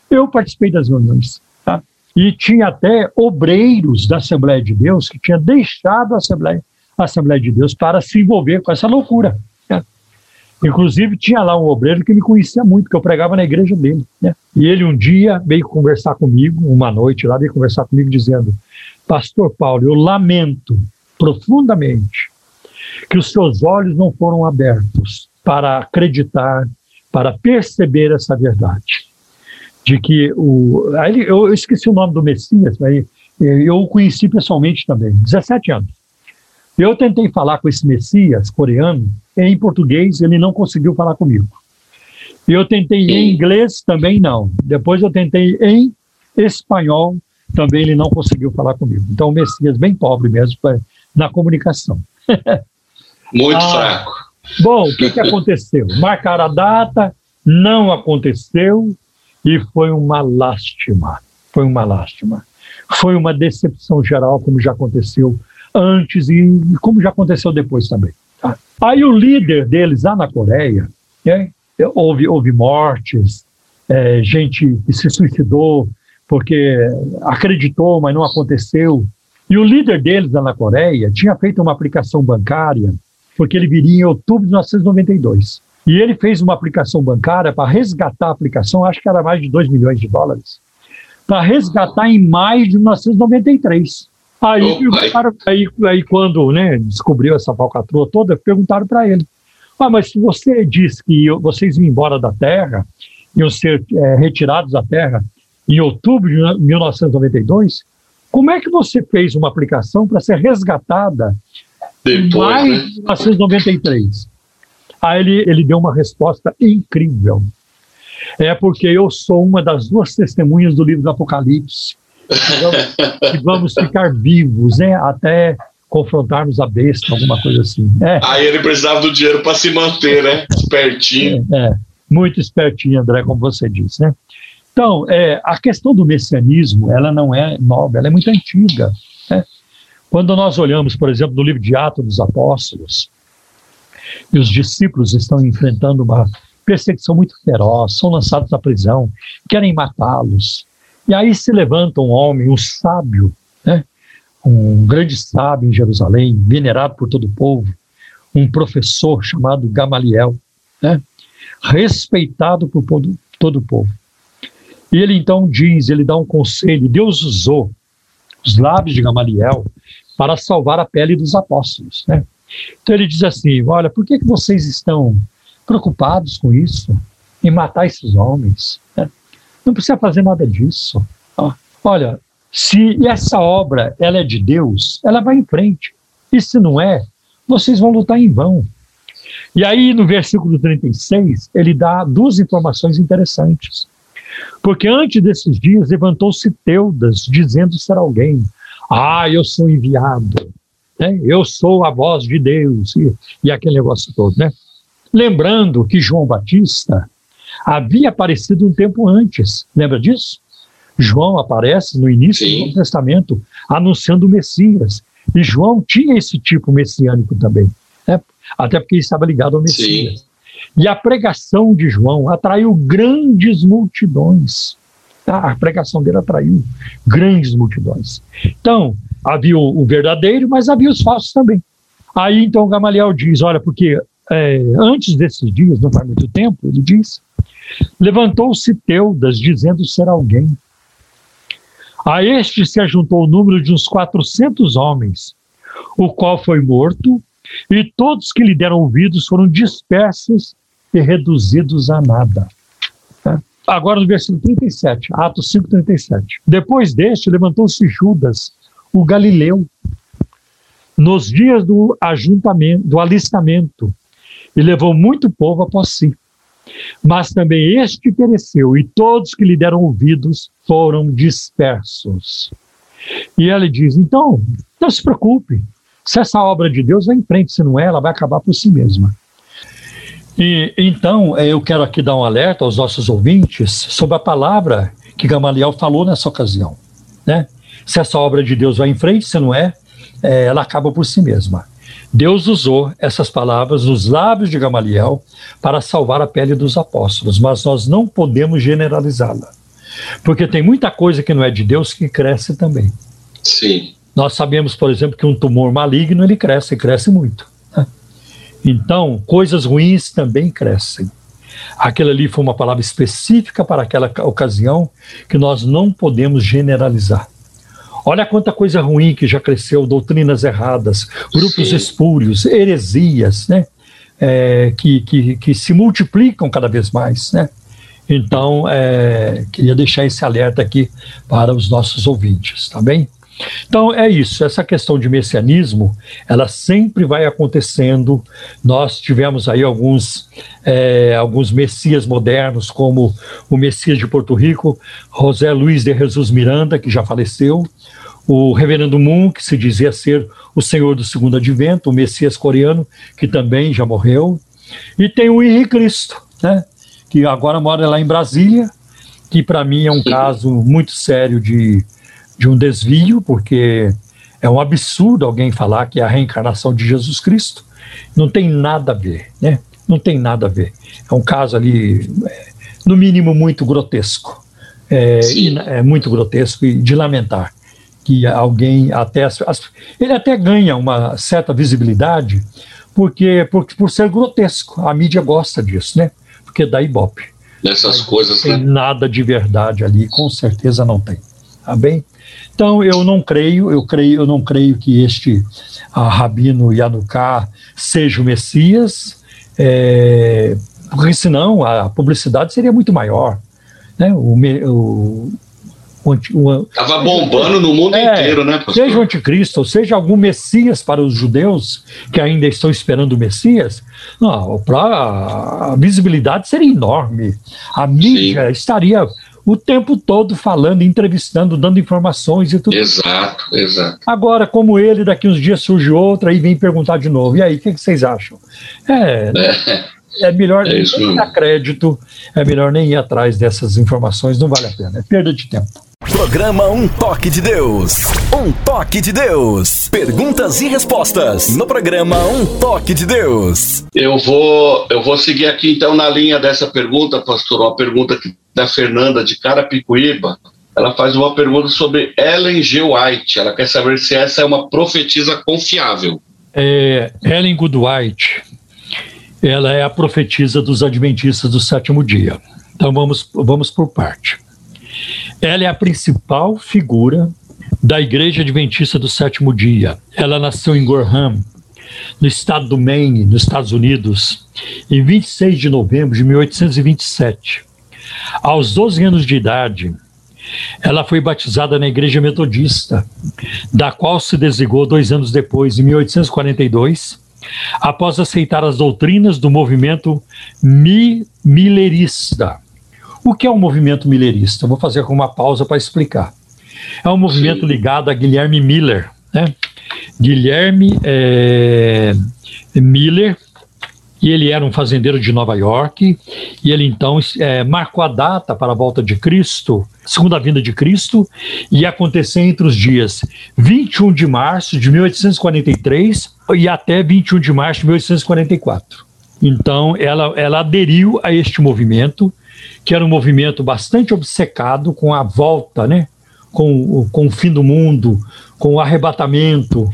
eu participei das reuniões, tá? e tinha até obreiros da Assembleia de Deus que tinham deixado a Assembleia, a Assembleia de Deus para se envolver com essa loucura. Inclusive, tinha lá um obreiro que me conhecia muito, que eu pregava na igreja dele. Né? E ele um dia veio conversar comigo, uma noite lá, veio conversar comigo dizendo: Pastor Paulo, eu lamento profundamente que os seus olhos não foram abertos para acreditar, para perceber essa verdade. De que o. Aí eu esqueci o nome do Messias, mas eu o conheci pessoalmente também, 17 anos. Eu tentei falar com esse Messias coreano em português, ele não conseguiu falar comigo. Eu tentei em inglês, também não. Depois eu tentei em espanhol, também ele não conseguiu falar comigo. Então o Messias bem pobre mesmo na comunicação. Muito ah, fraco. Bom, o que, que aconteceu? Marcaram a data, não aconteceu e foi uma lástima. Foi uma lástima. Foi uma decepção geral, como já aconteceu antes e como já aconteceu depois também. Tá? Aí o líder deles lá na Coreia, né, houve, houve mortes, é, gente que se suicidou porque acreditou, mas não aconteceu. E o líder deles lá na Coreia tinha feito uma aplicação bancária, porque ele viria em outubro de 1992. E ele fez uma aplicação bancária para resgatar a aplicação, acho que era mais de 2 milhões de dólares, para resgatar em maio de 1993. Aí, oh, aí, aí, quando né, descobriu essa falcatrua toda, perguntaram para ele: ah, mas se você disse que vocês iam embora da Terra, iam ser é, retirados da Terra em outubro de 1992, como é que você fez uma aplicação para ser resgatada Depois, em maio né? de 1993? Aí ele, ele deu uma resposta incrível. É porque eu sou uma das duas testemunhas do livro do Apocalipse e vamos ficar vivos, né? Até confrontarmos a besta, alguma coisa assim. É. Aí ele precisava do dinheiro para se manter, né? Espertinho. É, é, muito espertinho, André, como você disse, né? Então, é, a questão do messianismo, ela não é nova, ela é muito antiga. Né? Quando nós olhamos, por exemplo, no livro de Atos dos Apóstolos, e os discípulos estão enfrentando uma perseguição muito feroz, são lançados na prisão, querem matá-los. E aí se levanta um homem, um sábio, né? um grande sábio em Jerusalém, venerado por todo o povo, um professor chamado Gamaliel, né? respeitado por todo o povo. E ele então diz, ele dá um conselho, Deus usou os lábios de Gamaliel para salvar a pele dos apóstolos. Né? Então ele diz assim, olha, por que, que vocês estão preocupados com isso, em matar esses homens? Não precisa fazer nada disso. Olha, se essa obra ela é de Deus, ela vai em frente. E se não é, vocês vão lutar em vão. E aí, no versículo 36, ele dá duas informações interessantes. Porque antes desses dias levantou-se Teudas, dizendo ser alguém: Ah, eu sou enviado, né? eu sou a voz de Deus, e, e aquele negócio todo. Né? Lembrando que João Batista havia aparecido um tempo antes. Lembra disso? João aparece no início Sim. do Novo Testamento anunciando o Messias. E João tinha esse tipo messiânico também, né? até porque estava ligado ao Messias. Sim. E a pregação de João atraiu grandes multidões. Tá? A pregação dele atraiu grandes multidões. Então, havia o, o verdadeiro, mas havia os falsos também. Aí então Gamaliel diz: olha, porque é, antes desses dias, não faz muito tempo, ele diz Levantou-se Teudas, dizendo ser alguém. A este se ajuntou o número de uns quatrocentos homens, o qual foi morto, e todos que lhe deram ouvidos foram dispersos e reduzidos a nada. Tá? Agora no versículo 37, Atos 5, 37. Depois deste, levantou-se Judas, o galileu, nos dias do ajuntamento, do alistamento, e levou muito povo após si. Mas também este pereceu, e todos que lhe deram ouvidos foram dispersos. E ela diz: então, não se preocupe, se essa obra de Deus vai em frente, se não é, ela vai acabar por si mesma. E então eu quero aqui dar um alerta aos nossos ouvintes sobre a palavra que Gamaliel falou nessa ocasião, né? Se essa obra de Deus vai em frente, se não é, é ela acaba por si mesma. Deus usou essas palavras nos lábios de Gamaliel para salvar a pele dos apóstolos, mas nós não podemos generalizá-la. Porque tem muita coisa que não é de Deus que cresce também. Sim. Nós sabemos, por exemplo, que um tumor maligno ele cresce, e cresce muito. Né? Então, coisas ruins também crescem. Aquela ali foi uma palavra específica para aquela ocasião que nós não podemos generalizar. Olha quanta coisa ruim que já cresceu, doutrinas erradas, grupos Sim. espúrios, heresias, né? É, que, que, que se multiplicam cada vez mais, né? Então, é, queria deixar esse alerta aqui para os nossos ouvintes, tá bem? Então é isso, essa questão de messianismo, ela sempre vai acontecendo. Nós tivemos aí alguns, é, alguns messias modernos, como o Messias de Porto Rico, José Luiz de Jesus Miranda, que já faleceu, o Reverendo Moon, que se dizia ser o Senhor do Segundo Advento, o Messias coreano, que também já morreu, e tem o Henrique Cristo, né, que agora mora lá em Brasília, que para mim é um caso muito sério de de um desvio, porque é um absurdo alguém falar que é a reencarnação de Jesus Cristo. Não tem nada a ver, né? Não tem nada a ver. É um caso ali, é, no mínimo, muito grotesco. É, é, muito grotesco e de lamentar que alguém até as, ele até ganha uma certa visibilidade porque por, por ser grotesco a mídia gosta disso né porque dá ibope nessas coisas tem né? nada de verdade ali com certeza não tem tá bem então eu não creio, eu creio, eu não creio que este a Rabino Yanuká seja o Messias, é, porque senão a publicidade seria muito maior. Né? O, o, Estava bombando no mundo é, inteiro, né, pastor? Seja o anticristo, ou seja algum Messias para os judeus que ainda estão esperando o Messias, não, pra, a visibilidade seria enorme. A mídia Sim. estaria o tempo todo falando, entrevistando, dando informações e tudo. Exato, exato. Agora, como ele, daqui uns dias surge outra e vem perguntar de novo. E aí, o que, que, vocês acham? É, é, é melhor é nem dar crédito, é melhor nem ir atrás dessas informações, não vale a pena, é perda de tempo. Programa Um Toque de Deus. Um Toque de Deus. Perguntas e respostas no programa Um Toque de Deus. Eu vou, eu vou seguir aqui então na linha dessa pergunta, pastor, uma pergunta da Fernanda de Carapicuíba. Ela faz uma pergunta sobre Ellen G. White. Ela quer saber se essa é uma profetisa confiável. É, Ellen Goodwhite, ela é a profetisa dos adventistas do sétimo dia. Então vamos, vamos por parte. Ela é a principal figura da Igreja Adventista do Sétimo Dia. Ela nasceu em Gorham, no estado do Maine, nos Estados Unidos, em 26 de novembro de 1827. Aos 12 anos de idade, ela foi batizada na Igreja Metodista, da qual se desligou dois anos depois, em 1842, após aceitar as doutrinas do movimento mi millerista. O que é o um movimento millerista? vou fazer uma pausa para explicar. É um movimento ligado a Guilherme Miller. Né? Guilherme é, Miller, e ele era um fazendeiro de Nova York, e ele então é, marcou a data para a volta de Cristo, segunda vinda de Cristo, e acontecer entre os dias 21 de março de 1843 e até 21 de março de 1844. Então, ela, ela aderiu a este movimento, que era um movimento bastante obcecado com a volta, né? com, com o fim do mundo, com o arrebatamento.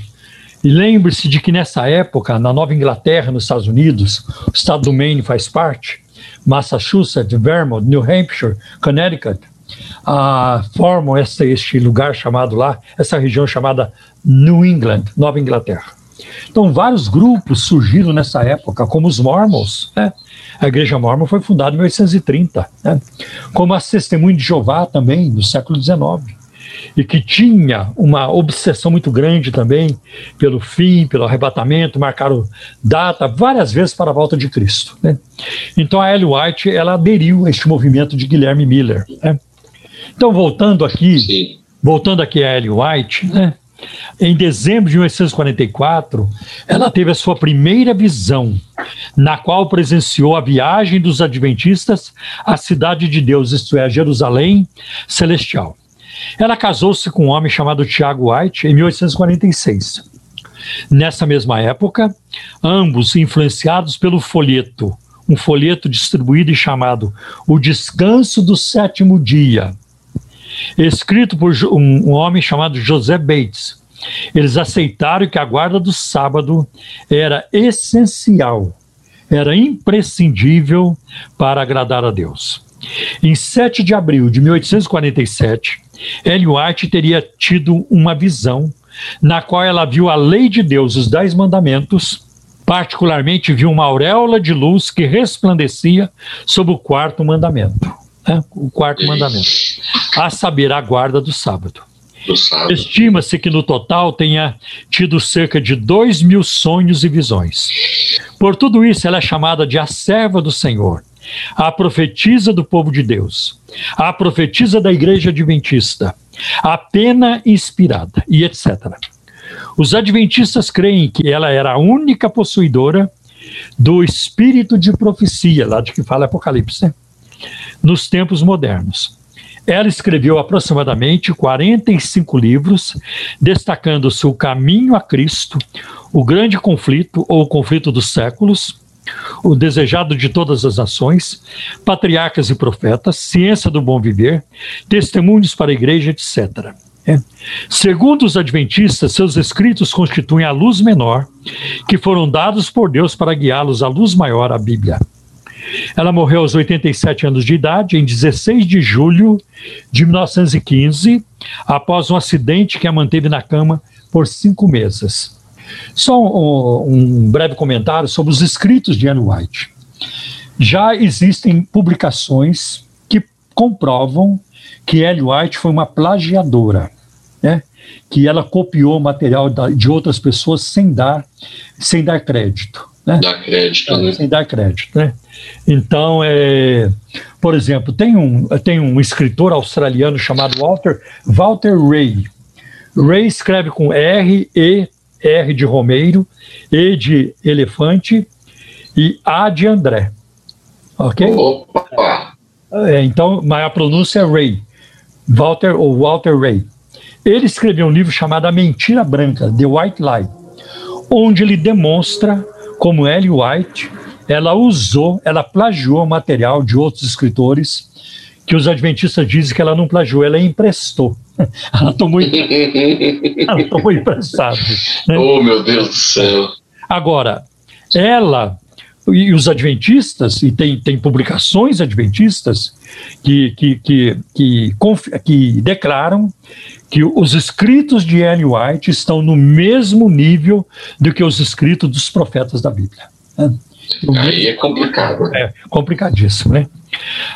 E lembre-se de que nessa época, na Nova Inglaterra, nos Estados Unidos, o estado do Maine faz parte, Massachusetts, Vermont, New Hampshire, Connecticut, ah, formam essa, este lugar chamado lá, essa região chamada New England, Nova Inglaterra. Então, vários grupos surgiram nessa época, como os Mormons, né? A Igreja Mormon foi fundada em 1830, né? como a Testemunho de Jeová também, no século XIX, e que tinha uma obsessão muito grande também pelo fim, pelo arrebatamento, marcaram data várias vezes para a volta de Cristo. Né? Então a Ellen White ela aderiu a este movimento de Guilherme Miller. Né? Então voltando aqui, Sim. voltando aqui a Ellen White, né? Em dezembro de 1844, ela teve a sua primeira visão, na qual presenciou a viagem dos adventistas à cidade de Deus, isto é, a Jerusalém Celestial. Ela casou-se com um homem chamado Tiago White em 1846. Nessa mesma época, ambos influenciados pelo folheto, um folheto distribuído e chamado O Descanso do Sétimo Dia, escrito por um, homem chamado José Bates, eles aceitaram que a guarda do sábado era essencial, era imprescindível para agradar a Deus. Em 7 de abril de 1847, Ellen White teria tido uma visão na qual ela viu a lei de Deus, os Dez Mandamentos, particularmente viu uma auréola de luz que resplandecia sobre o quarto mandamento. Né? O quarto mandamento, a saber, a guarda do sábado. Estima-se que no total tenha tido cerca de dois mil sonhos e visões. Por tudo isso, ela é chamada de a serva do Senhor, a profetisa do povo de Deus, a profetisa da igreja adventista, a pena inspirada e etc. Os adventistas creem que ela era a única possuidora do espírito de profecia, lá de que fala Apocalipse, né? nos tempos modernos. Ela escreveu aproximadamente 45 livros, destacando seu caminho a Cristo, o grande conflito ou conflito dos séculos, o desejado de todas as nações, patriarcas e profetas, ciência do bom viver, testemunhos para a igreja, etc. É. Segundo os adventistas, seus escritos constituem a luz menor que foram dados por Deus para guiá-los à luz maior, a Bíblia. Ela morreu aos 87 anos de idade, em 16 de julho de 1915, após um acidente que a manteve na cama por cinco meses. Só um, um breve comentário sobre os escritos de Anne White. Já existem publicações que comprovam que Ellen White foi uma plagiadora, né? que ela copiou material de outras pessoas sem dar, sem dar crédito. Né? Dar crédito, né? Sem dar crédito, né? Então, é, por exemplo, tem um, tem um escritor australiano chamado Walter, Walter Ray. Ray escreve com R, E, R de Romeiro, E de elefante e A de André. Ok? Opa! É, então, mas a pronúncia é Ray. Walter ou Walter Ray. Ele escreveu um livro chamado A Mentira Branca, The White Lie, onde ele demonstra como Ellen White ela usou, ela plagiou material de outros escritores que os adventistas dizem que ela não plagiou, ela emprestou. ela tomou, ela tomou emprestado. Né? Oh, meu Deus do céu. Agora, ela e os adventistas, e tem, tem publicações adventistas que, que, que, que, que declaram que os escritos de Ellen White estão no mesmo nível do que os escritos dos profetas da Bíblia. Né? Aí é complicado. É complicadíssimo, né?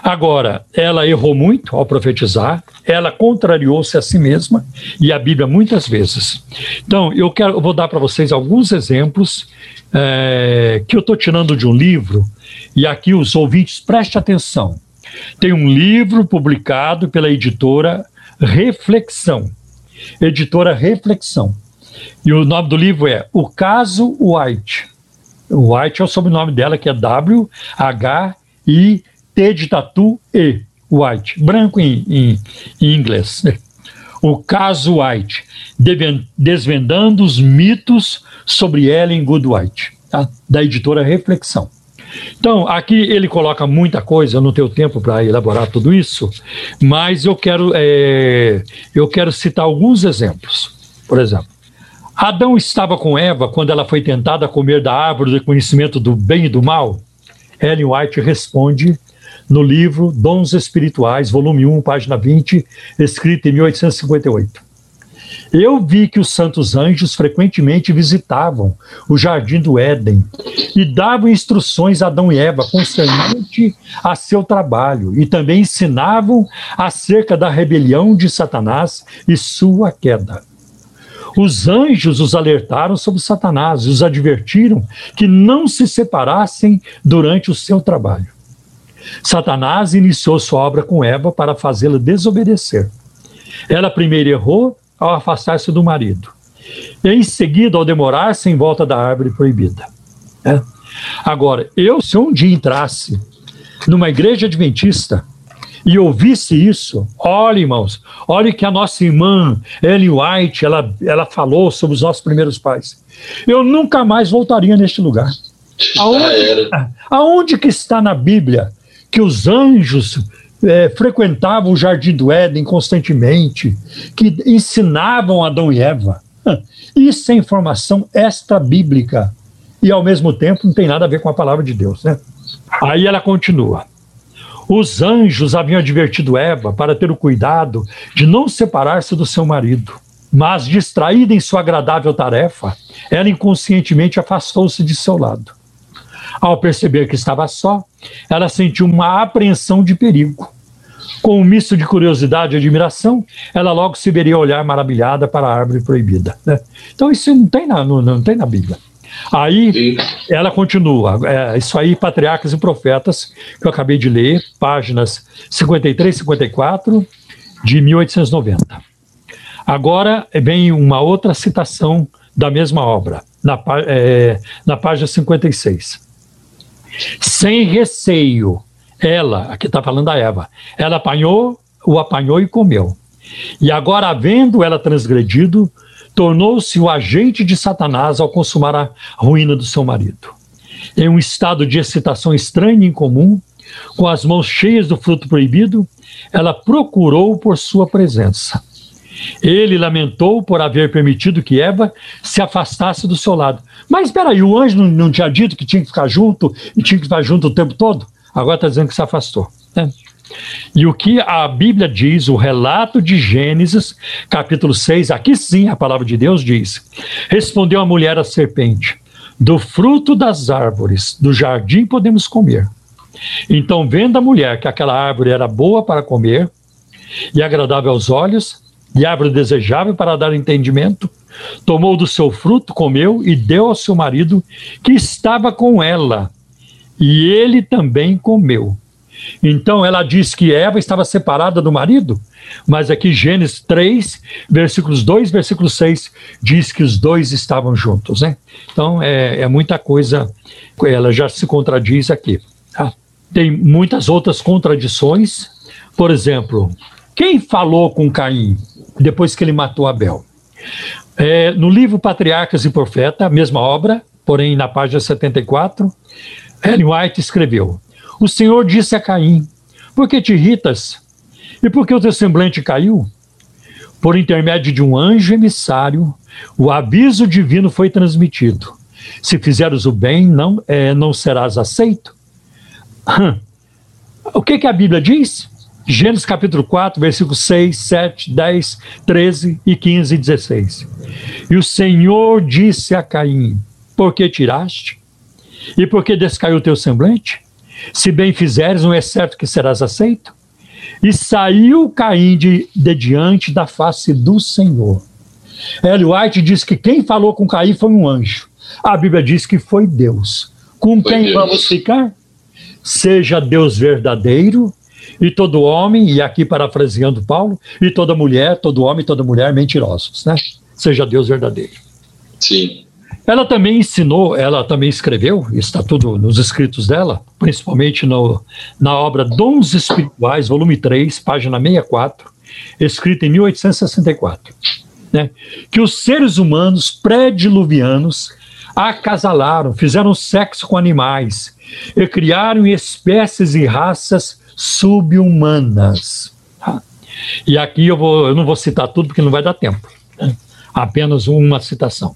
Agora, ela errou muito ao profetizar, ela contrariou-se a si mesma e a Bíblia muitas vezes. Então, eu quero, eu vou dar para vocês alguns exemplos é, que eu estou tirando de um livro e aqui os ouvintes prestem atenção. Tem um livro publicado pela editora Reflexão, editora Reflexão. E o nome do livro é O Caso White. White é o sobrenome dela, que é W-H-I-T de tatu E. White, branco em, em, em inglês. O caso White, desvendando os mitos sobre Ellen Goodwhite, tá? da editora Reflexão. Então, aqui ele coloca muita coisa, eu não tenho tempo para elaborar tudo isso, mas eu quero, é, eu quero citar alguns exemplos. Por exemplo, Adão estava com Eva quando ela foi tentada a comer da árvore do conhecimento do bem e do mal? Ellen White responde no livro Dons Espirituais, volume 1, página 20, escrito em 1858. Eu vi que os santos anjos frequentemente visitavam o jardim do Éden e davam instruções a Adão e Eva concernente a seu trabalho e também ensinavam acerca da rebelião de Satanás e sua queda. Os anjos os alertaram sobre Satanás e os advertiram que não se separassem durante o seu trabalho. Satanás iniciou sua obra com Eva para fazê-la desobedecer. Ela primeiro errou ao afastar-se do marido, e em seguida ao demorar-se em volta da árvore proibida. É. Agora, eu, se um dia entrasse numa igreja adventista e ouvisse isso, olha, irmãos, olha que a nossa irmã Ellen White, ela, ela falou sobre os nossos primeiros pais. Eu nunca mais voltaria neste lugar. Aonde, aonde que está na Bíblia que os anjos é, frequentavam o jardim do Éden constantemente, que ensinavam Adão e Eva? Isso é informação extra-bíblica e, ao mesmo tempo, não tem nada a ver com a palavra de Deus. Né? Aí ela continua. Os anjos haviam advertido Eva para ter o cuidado de não separar-se do seu marido. Mas, distraída em sua agradável tarefa, ela inconscientemente afastou-se de seu lado. Ao perceber que estava só, ela sentiu uma apreensão de perigo. Com um misto de curiosidade e admiração, ela logo se veria olhar maravilhada para a árvore proibida. Né? Então, isso não tem na, não, não tem na Bíblia. Aí ela continua, é, isso aí, Patriarcas e Profetas, que eu acabei de ler, páginas 53 e 54, de 1890. Agora vem uma outra citação da mesma obra, na, é, na página 56. Sem receio, ela, aqui está falando a Eva, ela apanhou, o apanhou e comeu. E agora, havendo ela transgredido, tornou-se o agente de Satanás ao consumar a ruína do seu marido. Em um estado de excitação estranha e incomum, com as mãos cheias do fruto proibido, ela procurou por sua presença. Ele lamentou por haver permitido que Eva se afastasse do seu lado. Mas espera aí, o anjo não, não, tinha dito que tinha que ficar junto e tinha que estar junto o tempo todo? Agora está dizendo que se afastou. Né? E o que a Bíblia diz, o relato de Gênesis, capítulo 6, aqui sim a palavra de Deus diz: Respondeu a mulher à serpente: Do fruto das árvores do jardim podemos comer. Então, vendo a mulher que aquela árvore era boa para comer e agradável aos olhos, e árvore desejável para dar entendimento, tomou do seu fruto, comeu e deu ao seu marido que estava com ela, e ele também comeu. Então ela diz que Eva estava separada do marido, mas aqui Gênesis 3, versículos 2, versículo 6, diz que os dois estavam juntos, né? Então é, é muita coisa, ela já se contradiz aqui. Tá? Tem muitas outras contradições, por exemplo, quem falou com Caim depois que ele matou Abel? É, no livro Patriarcas e Profeta, mesma obra, porém na página 74, Ellen White escreveu: o Senhor disse a Caim: Por que te irritas? E por que o teu semblante caiu? Por intermédio de um anjo emissário, o aviso divino foi transmitido. Se fizeres o bem, não, é, não serás aceito. O que, que a Bíblia diz? Gênesis capítulo 4, versículos 6, 7, 10, 13 e 15 e 16. E o Senhor disse a Caim: Por que tiraste? E por que descaiu o teu semblante? Se bem fizeres, não é certo que serás aceito? E saiu Caim de, de diante da face do Senhor. Ellen White diz que quem falou com Caim foi um anjo. A Bíblia diz que foi Deus. Com foi quem Deus. vamos ficar? Seja Deus verdadeiro e todo homem, e aqui parafraseando Paulo, e toda mulher, todo homem, toda mulher mentirosos, né? Seja Deus verdadeiro. Sim. Ela também ensinou, ela também escreveu, está tudo nos escritos dela, principalmente no, na obra Dons Espirituais, volume 3, página 64, escrita em 1864, né, que os seres humanos pré-diluvianos acasalaram, fizeram sexo com animais e criaram espécies e raças subhumanas. E aqui eu, vou, eu não vou citar tudo porque não vai dar tempo, né? apenas uma citação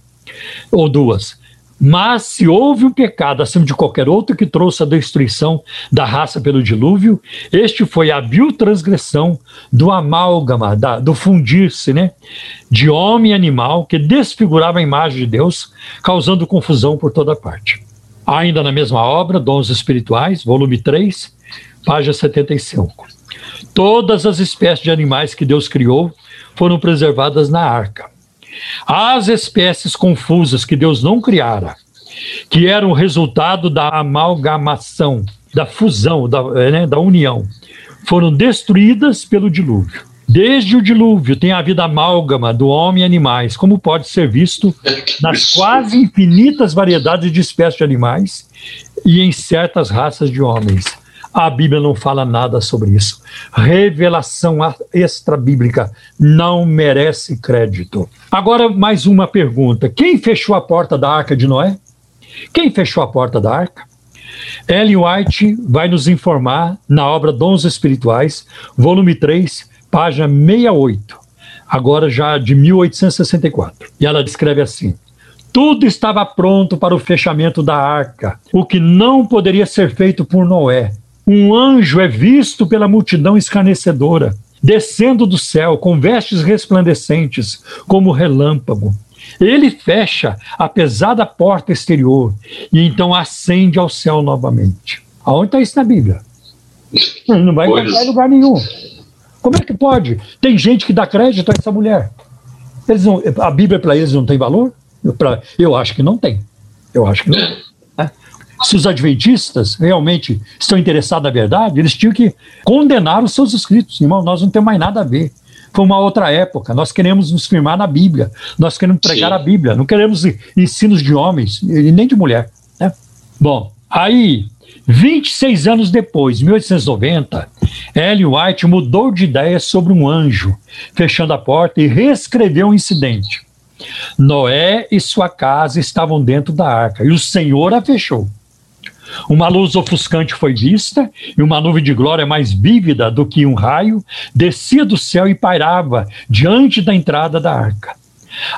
ou duas. Mas se houve um pecado acima de qualquer outro que trouxe a destruição da raça pelo dilúvio, este foi a vil transgressão do amálgama, da, do fundir-se, né, de homem e animal que desfigurava a imagem de Deus, causando confusão por toda parte. Ainda na mesma obra, Dons Espirituais, volume 3, página 75. Todas as espécies de animais que Deus criou foram preservadas na arca as espécies confusas que Deus não criara, que eram resultado da amalgamação, da fusão, da, eh, né, da união, foram destruídas pelo dilúvio. Desde o dilúvio tem havido amálgama do homem e animais, como pode ser visto nas quase infinitas variedades de espécies de animais e em certas raças de homens. A Bíblia não fala nada sobre isso. Revelação extra-bíblica não merece crédito. Agora, mais uma pergunta: quem fechou a porta da arca de Noé? Quem fechou a porta da arca? Ellen White vai nos informar na obra Dons Espirituais, volume 3, página 68. agora já de 1864. E ela descreve assim: tudo estava pronto para o fechamento da arca, o que não poderia ser feito por Noé. Um anjo é visto pela multidão escarnecedora, descendo do céu com vestes resplandecentes, como relâmpago. Ele fecha a pesada porta exterior e então ascende ao céu novamente. Aonde está isso na Bíblia? Não vai encontrar em lugar nenhum. Como é que pode? Tem gente que dá crédito a essa mulher. Eles não, a Bíblia para eles não tem valor? Eu, pra, eu acho que não tem. Eu acho que não tem. Se os adventistas realmente estão interessados na verdade, eles tinham que condenar os seus escritos. Irmão, nós não temos mais nada a ver. Foi uma outra época. Nós queremos nos firmar na Bíblia. Nós queremos pregar Sim. a Bíblia. Não queremos ensinos de homens e nem de mulher. Né? Bom, aí 26 anos depois, 1890, Ellen White mudou de ideia sobre um anjo, fechando a porta e reescreveu o incidente. Noé e sua casa estavam dentro da arca e o Senhor a fechou. Uma luz ofuscante foi vista e uma nuvem de glória mais vívida do que um raio descia do céu e pairava diante da entrada da arca.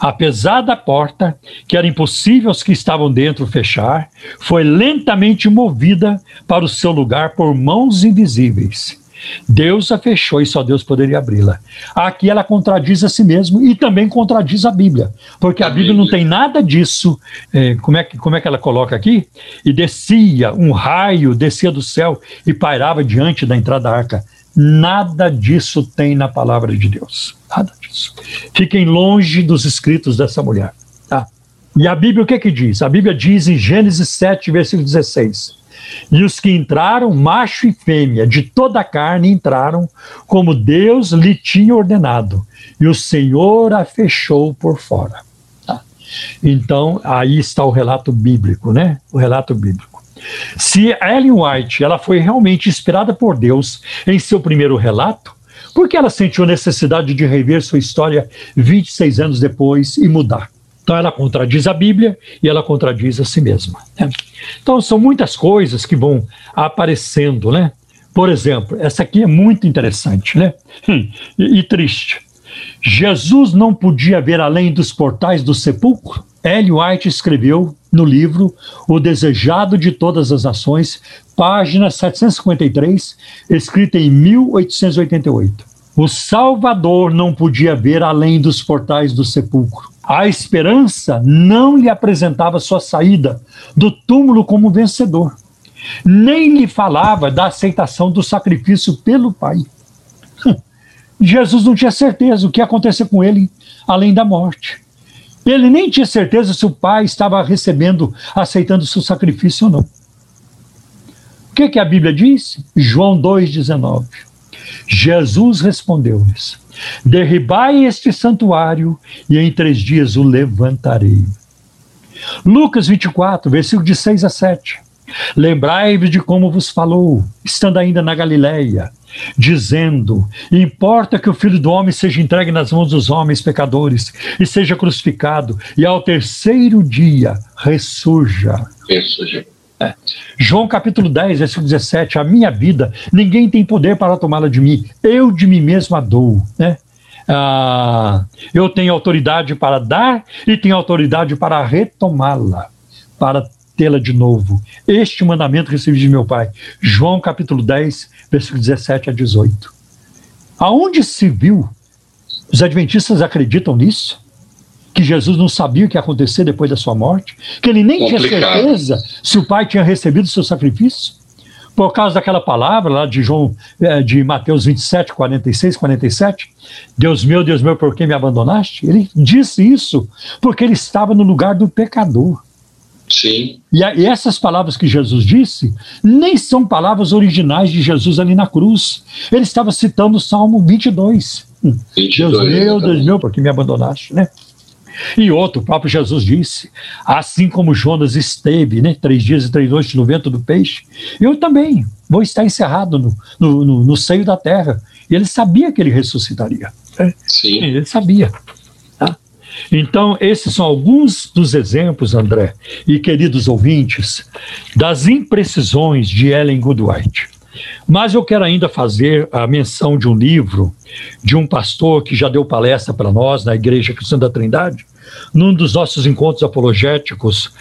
A pesada porta, que era impossível aos que estavam dentro fechar, foi lentamente movida para o seu lugar por mãos invisíveis. Deus a fechou e só Deus poderia abri-la. Aqui ela contradiz a si mesmo e também contradiz a Bíblia, porque a Bíblia não tem nada disso. É, como, é que, como é que ela coloca aqui? E descia, um raio descia do céu e pairava diante da entrada da arca. Nada disso tem na palavra de Deus. Nada disso. Fiquem longe dos escritos dessa mulher. Tá? E a Bíblia o que, que diz? A Bíblia diz em Gênesis 7, versículo 16: E os que entraram, macho e fêmea, de toda a carne entraram, como Deus lhe tinha ordenado, e o Senhor a fechou por fora. Tá? Então, aí está o relato bíblico, né? O relato bíblico. Se Ellen White ela foi realmente inspirada por Deus em seu primeiro relato, por que ela sentiu necessidade de rever sua história 26 anos depois e mudar? Então ela contradiz a Bíblia e ela contradiz a si mesma. Né? Então são muitas coisas que vão aparecendo, né? Por exemplo, essa aqui é muito interessante, né? Hum, e, e triste. Jesus não podia ver além dos portais do sepulcro? Ellen White escreveu no livro O Desejado de Todas as Nações, página 753, escrita em 1888. O Salvador não podia ver além dos portais do sepulcro. A esperança não lhe apresentava sua saída do túmulo como vencedor, nem lhe falava da aceitação do sacrifício pelo Pai. Jesus não tinha certeza o que ia acontecer com ele além da morte. Ele nem tinha certeza se o pai estava recebendo, aceitando seu sacrifício ou não. O que, que a Bíblia diz? João 2,19. Jesus respondeu-lhes: Derribai este santuário e em três dias o levantarei. Lucas 24, versículo de 6 a 7. Lembrai-vos de como vos falou, estando ainda na Galileia, dizendo: Importa que o filho do homem seja entregue nas mãos dos homens pecadores e seja crucificado, e ao terceiro dia ressurja. Ressurja. É. João capítulo 10, versículo 17: A minha vida, ninguém tem poder para tomá-la de mim, eu de mim mesmo a dou. Né? Ah, eu tenho autoridade para dar e tenho autoridade para retomá-la, para tê-la de novo. Este mandamento recebi de meu Pai. João capítulo 10, versículo 17 a 18. Aonde se viu? Os adventistas acreditam nisso? Que Jesus não sabia o que ia acontecer depois da sua morte? Que ele nem Complicado. tinha certeza se o Pai tinha recebido o seu sacrifício? Por causa daquela palavra lá de João, eh, de Mateus 27, 46, 47, Deus meu, Deus meu, por que me abandonaste? Ele disse isso porque ele estava no lugar do pecador. Sim. E, a, e, essas palavras que Jesus disse nem são palavras originais de Jesus ali na cruz. Ele estava citando o Salmo 22. 22 Deus meu, Deus meu, por que me abandonaste, né? E outro, o próprio Jesus disse: assim como Jonas esteve, né, três dias e três noites no vento do peixe, eu também vou estar encerrado no, no, no, no seio da terra. E ele sabia que ele ressuscitaria. Né? Sim. Ele sabia. Então, esses são alguns dos exemplos, André, e queridos ouvintes, das imprecisões de Ellen Goodwhite. Mas eu quero ainda fazer a menção de um livro de um pastor que já deu palestra para nós na Igreja Cristã da Trindade, num dos nossos encontros apologéticos,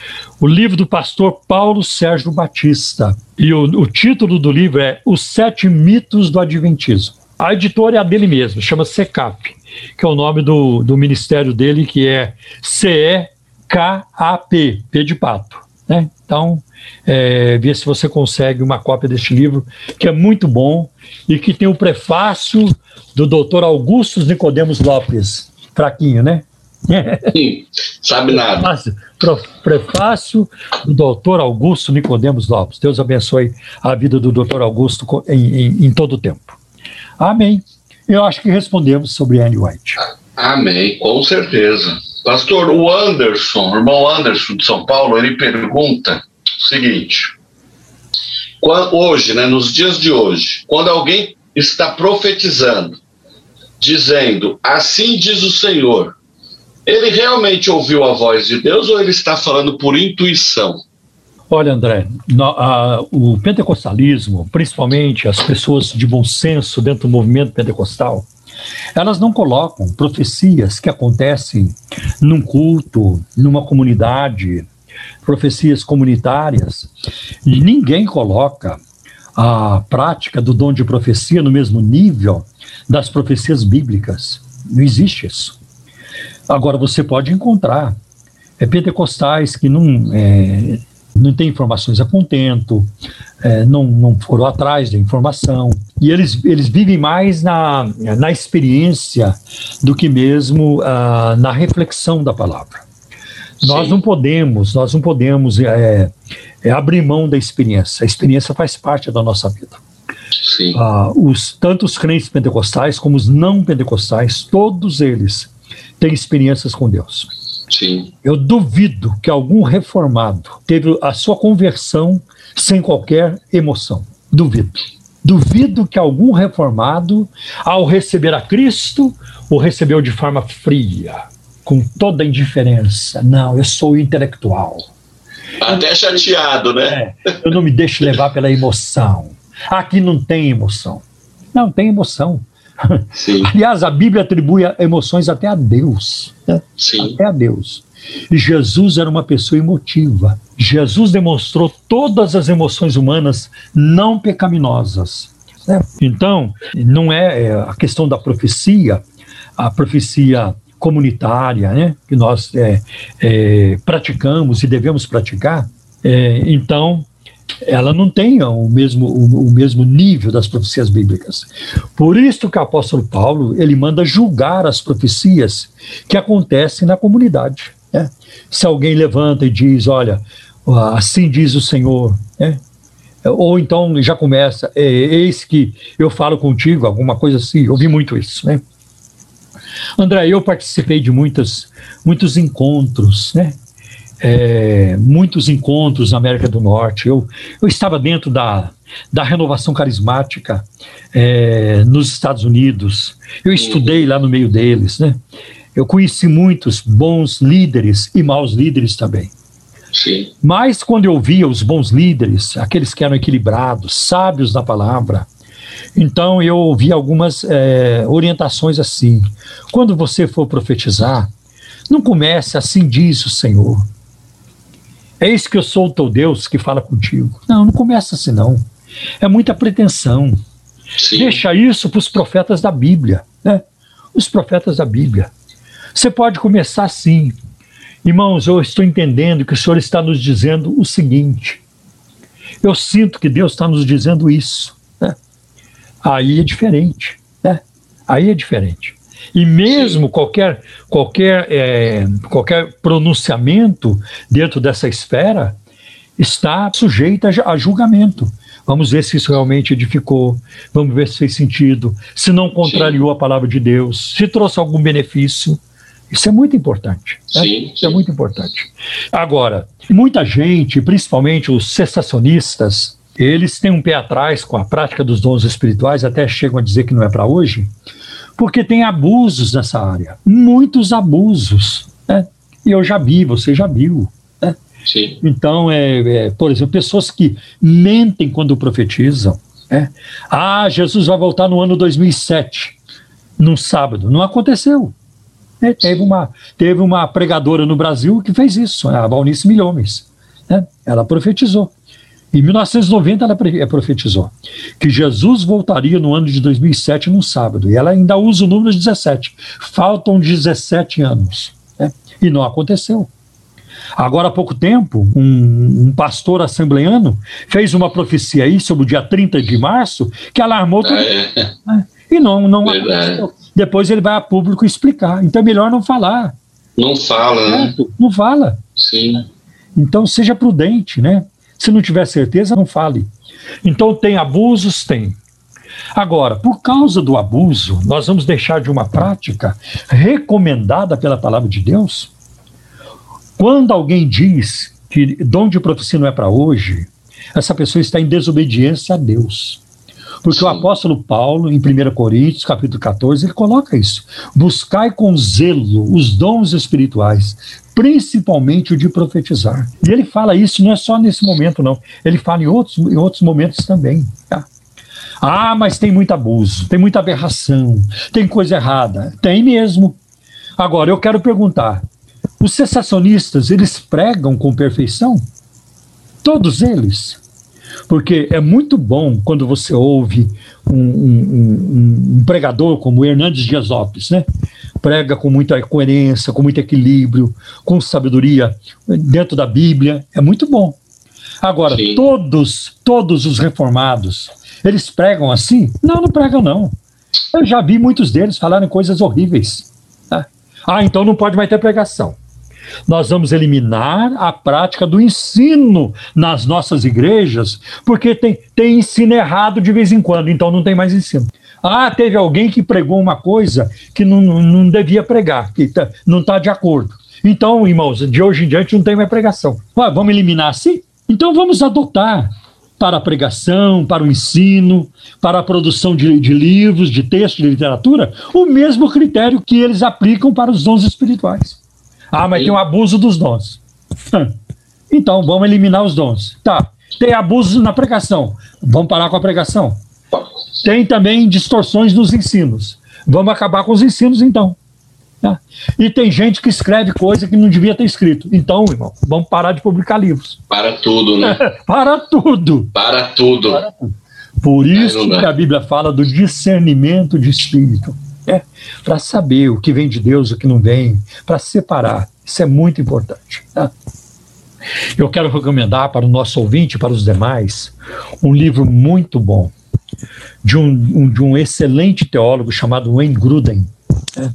o livro do pastor Paulo Sérgio Batista. E o, o título do livro é Os Sete Mitos do Adventismo. A editora é a dele mesmo, chama SECAP, que é o nome do, do ministério dele, que é C-E-K-A-P, P de pato. Né? Então, é, ver se você consegue uma cópia deste livro, que é muito bom e que tem o prefácio do doutor Augusto Nicodemos Lopes. Fraquinho, né? Sim, sabe nada. Prefácio, prefácio do doutor Augusto Nicodemos Lopes. Deus abençoe a vida do doutor Augusto em, em, em todo o tempo. Amém. Eu acho que respondemos sobre Anne White. Amém, com certeza. Pastor, o Anderson, o irmão Anderson de São Paulo, ele pergunta seguinte: hoje, né, nos dias de hoje, quando alguém está profetizando, dizendo, assim diz o Senhor, ele realmente ouviu a voz de Deus ou ele está falando por intuição? Olha, André, no, a, o pentecostalismo, principalmente as pessoas de bom senso dentro do movimento pentecostal, elas não colocam profecias que acontecem num culto, numa comunidade, profecias comunitárias. Ninguém coloca a prática do dom de profecia no mesmo nível das profecias bíblicas. Não existe isso. Agora, você pode encontrar é, pentecostais que não, é, não tem informações a contento, é, não, não foram atrás da informação, e eles, eles vivem mais na, na experiência do que mesmo uh, na reflexão da palavra. Sim. Nós não podemos, nós não podemos é, é, abrir mão da experiência. A experiência faz parte da nossa vida. Uh, os, tanto os crentes pentecostais como os não pentecostais, todos eles têm experiências com Deus. Sim. Eu duvido que algum reformado teve a sua conversão sem qualquer emoção. Duvido. Duvido que algum reformado, ao receber a Cristo, o recebeu de forma fria, com toda a indiferença. Não, eu sou intelectual. Até chateado, né? É, eu não me deixo levar pela emoção. Aqui não tem emoção. Não, tem emoção. Sim. Aliás, a Bíblia atribui emoções até a Deus. Né? Sim. Até a Deus. E Jesus era uma pessoa emotiva. Jesus demonstrou todas as emoções humanas não pecaminosas. Né? Então, não é, é a questão da profecia, a profecia comunitária, né, que nós é, é, praticamos e devemos praticar. É, então, ela não tem o mesmo, o, o, mesmo nível das profecias bíblicas. Por isso que o apóstolo Paulo ele manda julgar as profecias que acontecem na comunidade. Né? Se alguém levanta e diz, olha, assim diz o Senhor, né? ou então já começa, é, eis que eu falo contigo, alguma coisa assim, eu ouvi muito isso, né? André, eu participei de muitos, muitos encontros, né? é, muitos encontros na América do Norte. Eu, eu estava dentro da, da renovação carismática é, nos Estados Unidos. Eu estudei lá no meio deles, né? Eu conheci muitos bons líderes e maus líderes também. Sim. Mas quando eu via os bons líderes, aqueles que eram equilibrados, sábios na palavra, então eu ouvi algumas é, orientações assim. Quando você for profetizar, não comece assim diz o Senhor. Eis que eu sou o teu Deus que fala contigo. Não, não começa assim, não. É muita pretensão. Sim. Deixa isso para os profetas da Bíblia, né? Os profetas da Bíblia. Você pode começar assim. Irmãos, eu estou entendendo que o Senhor está nos dizendo o seguinte. Eu sinto que Deus está nos dizendo isso. Aí é diferente. Né? Aí é diferente. E mesmo qualquer, qualquer, é, qualquer pronunciamento dentro dessa esfera está sujeito a, a julgamento. Vamos ver se isso realmente edificou, vamos ver se fez sentido, se não contrariou Sim. a palavra de Deus, se trouxe algum benefício. Isso é muito importante. Né? Sim, Isso é muito importante. Agora, muita gente, principalmente os cessacionistas, eles têm um pé atrás com a prática dos dons espirituais, até chegam a dizer que não é para hoje, porque tem abusos nessa área, muitos abusos. Né? E eu já vi, você já viu. Né? Sim. Então, é, é, por exemplo, pessoas que mentem quando profetizam. É. Ah, Jesus vai voltar no ano 2007, num sábado. Não aconteceu. É, teve, uma, teve uma pregadora no Brasil que fez isso, a Valnice Milhomes. Né? Ela profetizou. Em 1990 ela eh, profetizou que Jesus voltaria no ano de 2007 num sábado. E ela ainda usa o número 17. Faltam 17 anos. Né? E não aconteceu. Agora há pouco tempo, um, um, pastor assembleano fez uma profecia aí sobre o dia 30 de março que alarmou todo é. Né? E não, não aconteceu. Depois ele vai a público explicar. Então é melhor não falar. Não fala, né? Não fala. Sim. Então seja prudente, né? Se não tiver certeza, não fale. Então tem abusos? Tem. Agora, por causa do abuso, nós vamos deixar de uma prática recomendada pela palavra de Deus? Quando alguém diz que dom de profecia não é para hoje, essa pessoa está em desobediência a Deus. Porque Sim. o apóstolo Paulo, em 1 Coríntios, capítulo 14, ele coloca isso. Buscai com zelo os dons espirituais, principalmente o de profetizar. E ele fala isso não é só nesse momento, não. Ele fala em outros, em outros momentos também. Tá? Ah, mas tem muito abuso, tem muita aberração, tem coisa errada. Tem mesmo. Agora, eu quero perguntar: os sensacionistas, eles pregam com perfeição? Todos eles? Porque é muito bom quando você ouve um, um, um, um pregador como Hernandes Dias Lopes, né? Prega com muita coerência, com muito equilíbrio, com sabedoria dentro da Bíblia. É muito bom. Agora, Sim. todos, todos os reformados, eles pregam assim? Não, não pregam, não. Eu já vi muitos deles falarem coisas horríveis. Tá? Ah, então não pode mais ter pregação. Nós vamos eliminar a prática do ensino nas nossas igrejas, porque tem, tem ensino errado de vez em quando, então não tem mais ensino. Ah, teve alguém que pregou uma coisa que não, não devia pregar, que tá, não está de acordo. Então, irmãos, de hoje em diante não tem mais pregação. Ah, vamos eliminar assim? Então vamos adotar para a pregação, para o ensino, para a produção de, de livros, de textos, de literatura, o mesmo critério que eles aplicam para os dons espirituais. Ah, mas tem um abuso dos dons. Então, vamos eliminar os dons. Tá. Tem abuso na pregação. Vamos parar com a pregação. Tem também distorções nos ensinos. Vamos acabar com os ensinos, então. Tá? E tem gente que escreve coisa que não devia ter escrito. Então, irmão, vamos parar de publicar livros. Para tudo, né? para tudo. Para tudo. Para tudo. Por isso que a Bíblia fala do discernimento de espírito né? para saber o que vem de Deus e o que não vem, para separar. Isso é muito importante. Tá? Eu quero recomendar para o nosso ouvinte e para os demais um livro muito bom de um, um de um excelente teólogo chamado Wayne Gruden, né?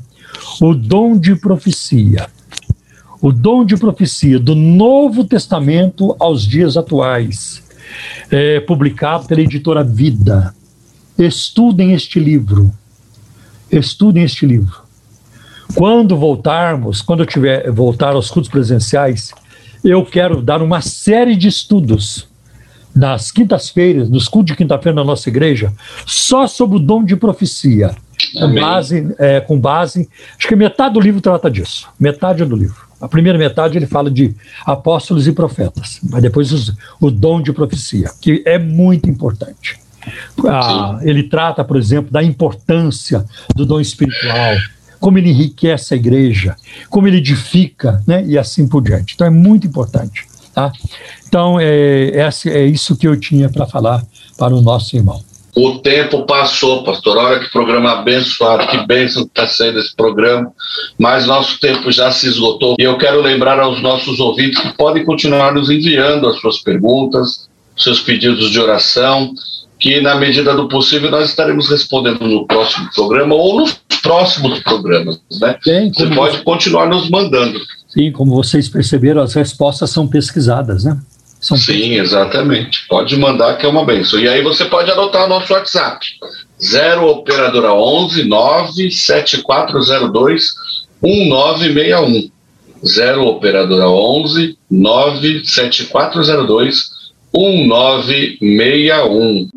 O Dom de Profecia. O Dom de Profecia do Novo Testamento aos dias atuais, é, publicado pela editora Vida. Estudem este livro estudem este livro. Quando voltarmos, quando eu tiver voltar aos cultos presenciais, eu quero dar uma série de estudos nas quintas-feiras, nos cultos de quinta-feira na nossa igreja, só sobre o dom de profecia. Com base, é, com base, acho que metade do livro trata disso. Metade do livro. A primeira metade ele fala de apóstolos e profetas, mas depois os, o dom de profecia, que é muito importante. Ah, ele trata, por exemplo, da importância do dom espiritual, como ele enriquece a igreja, como ele edifica, né, e assim por diante. Então é muito importante. Tá? Então é, é, é isso que eu tinha para falar para o nosso irmão. O tempo passou, pastor. Olha que programa abençoado, que bênção que está sendo esse programa. Mas nosso tempo já se esgotou. E eu quero lembrar aos nossos ouvintes que podem continuar nos enviando as suas perguntas, seus pedidos de oração que na medida do possível nós estaremos respondendo no próximo programa ou nos próximos programas, né? Sim, Você pode continuar nos mandando. Sim, como vocês perceberam, as respostas são pesquisadas, né? São Sim, pesquisadas. exatamente. Pode mandar que é uma benção. E aí você pode adotar o nosso WhatsApp. 0 operadora 11 97402 1961. 0 operadora 11 97402 1961.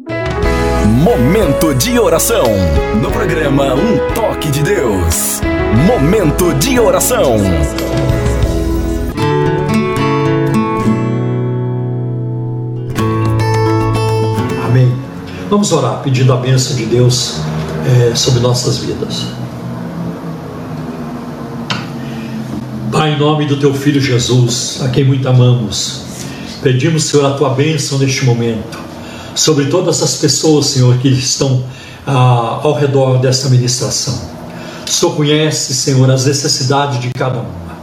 Momento de oração. No programa Um Toque de Deus. Momento de oração. Vamos orar pedindo a bênção de Deus é, sobre nossas vidas. Pai, em nome do teu filho Jesus, a quem muito amamos, pedimos, Senhor, a tua bênção neste momento sobre todas as pessoas, Senhor, que estão ah, ao redor dessa ministração. O Senhor conhece, Senhor, as necessidades de cada uma.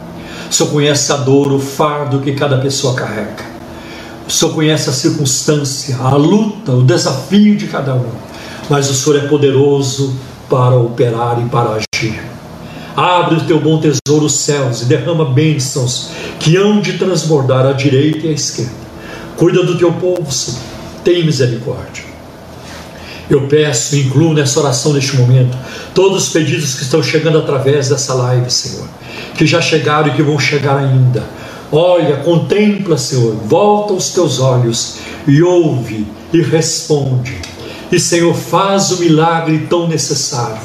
O Senhor conhece a dor, o fardo que cada pessoa carrega. O Senhor conhece a circunstância, a luta, o desafio de cada um. Mas o Senhor é poderoso para operar e para agir. Abre o teu bom tesouro os céus e derrama bênçãos que hão de transbordar à direita e à esquerda. Cuida do teu povo, Senhor. Tem misericórdia. Eu peço incluo nessa oração neste momento todos os pedidos que estão chegando através dessa live, Senhor, que já chegaram e que vão chegar ainda. Olha, contempla, Senhor, volta os teus olhos e ouve e responde. E, Senhor, faz o milagre tão necessário,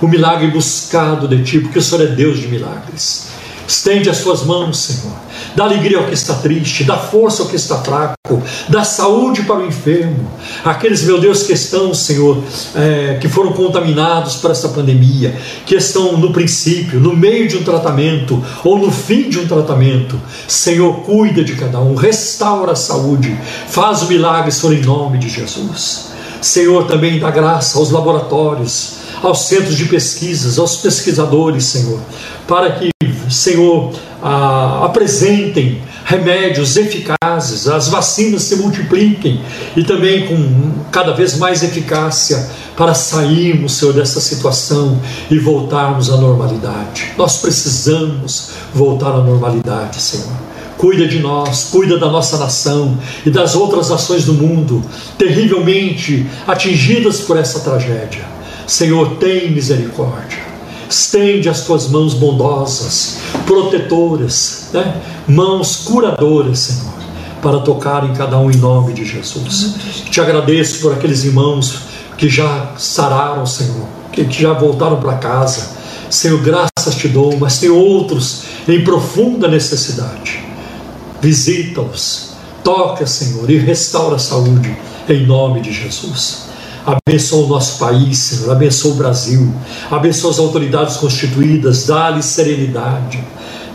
o milagre buscado de Ti, porque o Senhor é Deus de milagres. Estende as tuas mãos, Senhor. Dá alegria ao que está triste, dá força ao que está fraco, dá saúde para o enfermo. Aqueles, meu Deus, que estão, Senhor, é, que foram contaminados por essa pandemia, que estão no princípio, no meio de um tratamento ou no fim de um tratamento. Senhor, cuida de cada um, restaura a saúde, faz o milagre, Senhor, em nome de Jesus. Senhor, também dá graça aos laboratórios, aos centros de pesquisas, aos pesquisadores, Senhor, para que, Senhor, apresentem remédios eficazes, as vacinas se multipliquem e também com cada vez mais eficácia para sairmos, Senhor, dessa situação e voltarmos à normalidade. Nós precisamos voltar à normalidade, Senhor. Cuida de nós, cuida da nossa nação e das outras nações do mundo, terrivelmente atingidas por essa tragédia. Senhor, tem misericórdia. Estende as tuas mãos bondosas, protetoras, né? mãos curadoras, Senhor, para tocar em cada um em nome de Jesus. Te agradeço por aqueles irmãos que já sararam, Senhor, que já voltaram para casa. Senhor, graças te dou, mas tem outros em profunda necessidade. Visita-os, toca, Senhor, e restaura a saúde em nome de Jesus. Abençoa o nosso país, Senhor. Abençoa o Brasil. Abençoa as autoridades constituídas. Dá-lhes serenidade.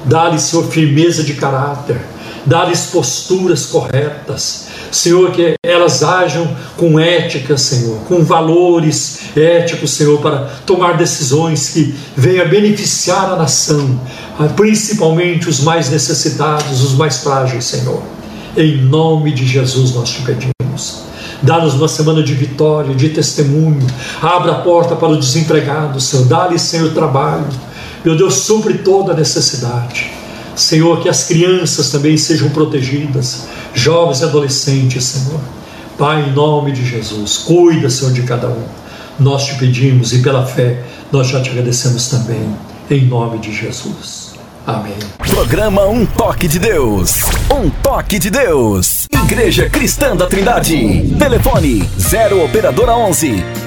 Dá-lhes, Senhor, firmeza de caráter. Dá-lhes posturas corretas. Senhor, que elas ajam com ética, Senhor, com valores éticos, Senhor, para tomar decisões que venham beneficiar a nação, principalmente os mais necessitados, os mais frágeis, Senhor. Em nome de Jesus nós te pedimos. Dá-nos uma semana de vitória, de testemunho. Abra a porta para o desempregado, Senhor. Dá-lhe, Senhor, trabalho. Meu Deus, supre toda necessidade. Senhor, que as crianças também sejam protegidas, jovens e adolescentes, Senhor. Pai, em nome de Jesus, cuida, Senhor, de cada um. Nós te pedimos e pela fé nós já te agradecemos também, em nome de Jesus. Amém. Programa Um Toque de Deus. Um Toque de Deus. Igreja Cristã da Trindade. Telefone 0 Operadora 11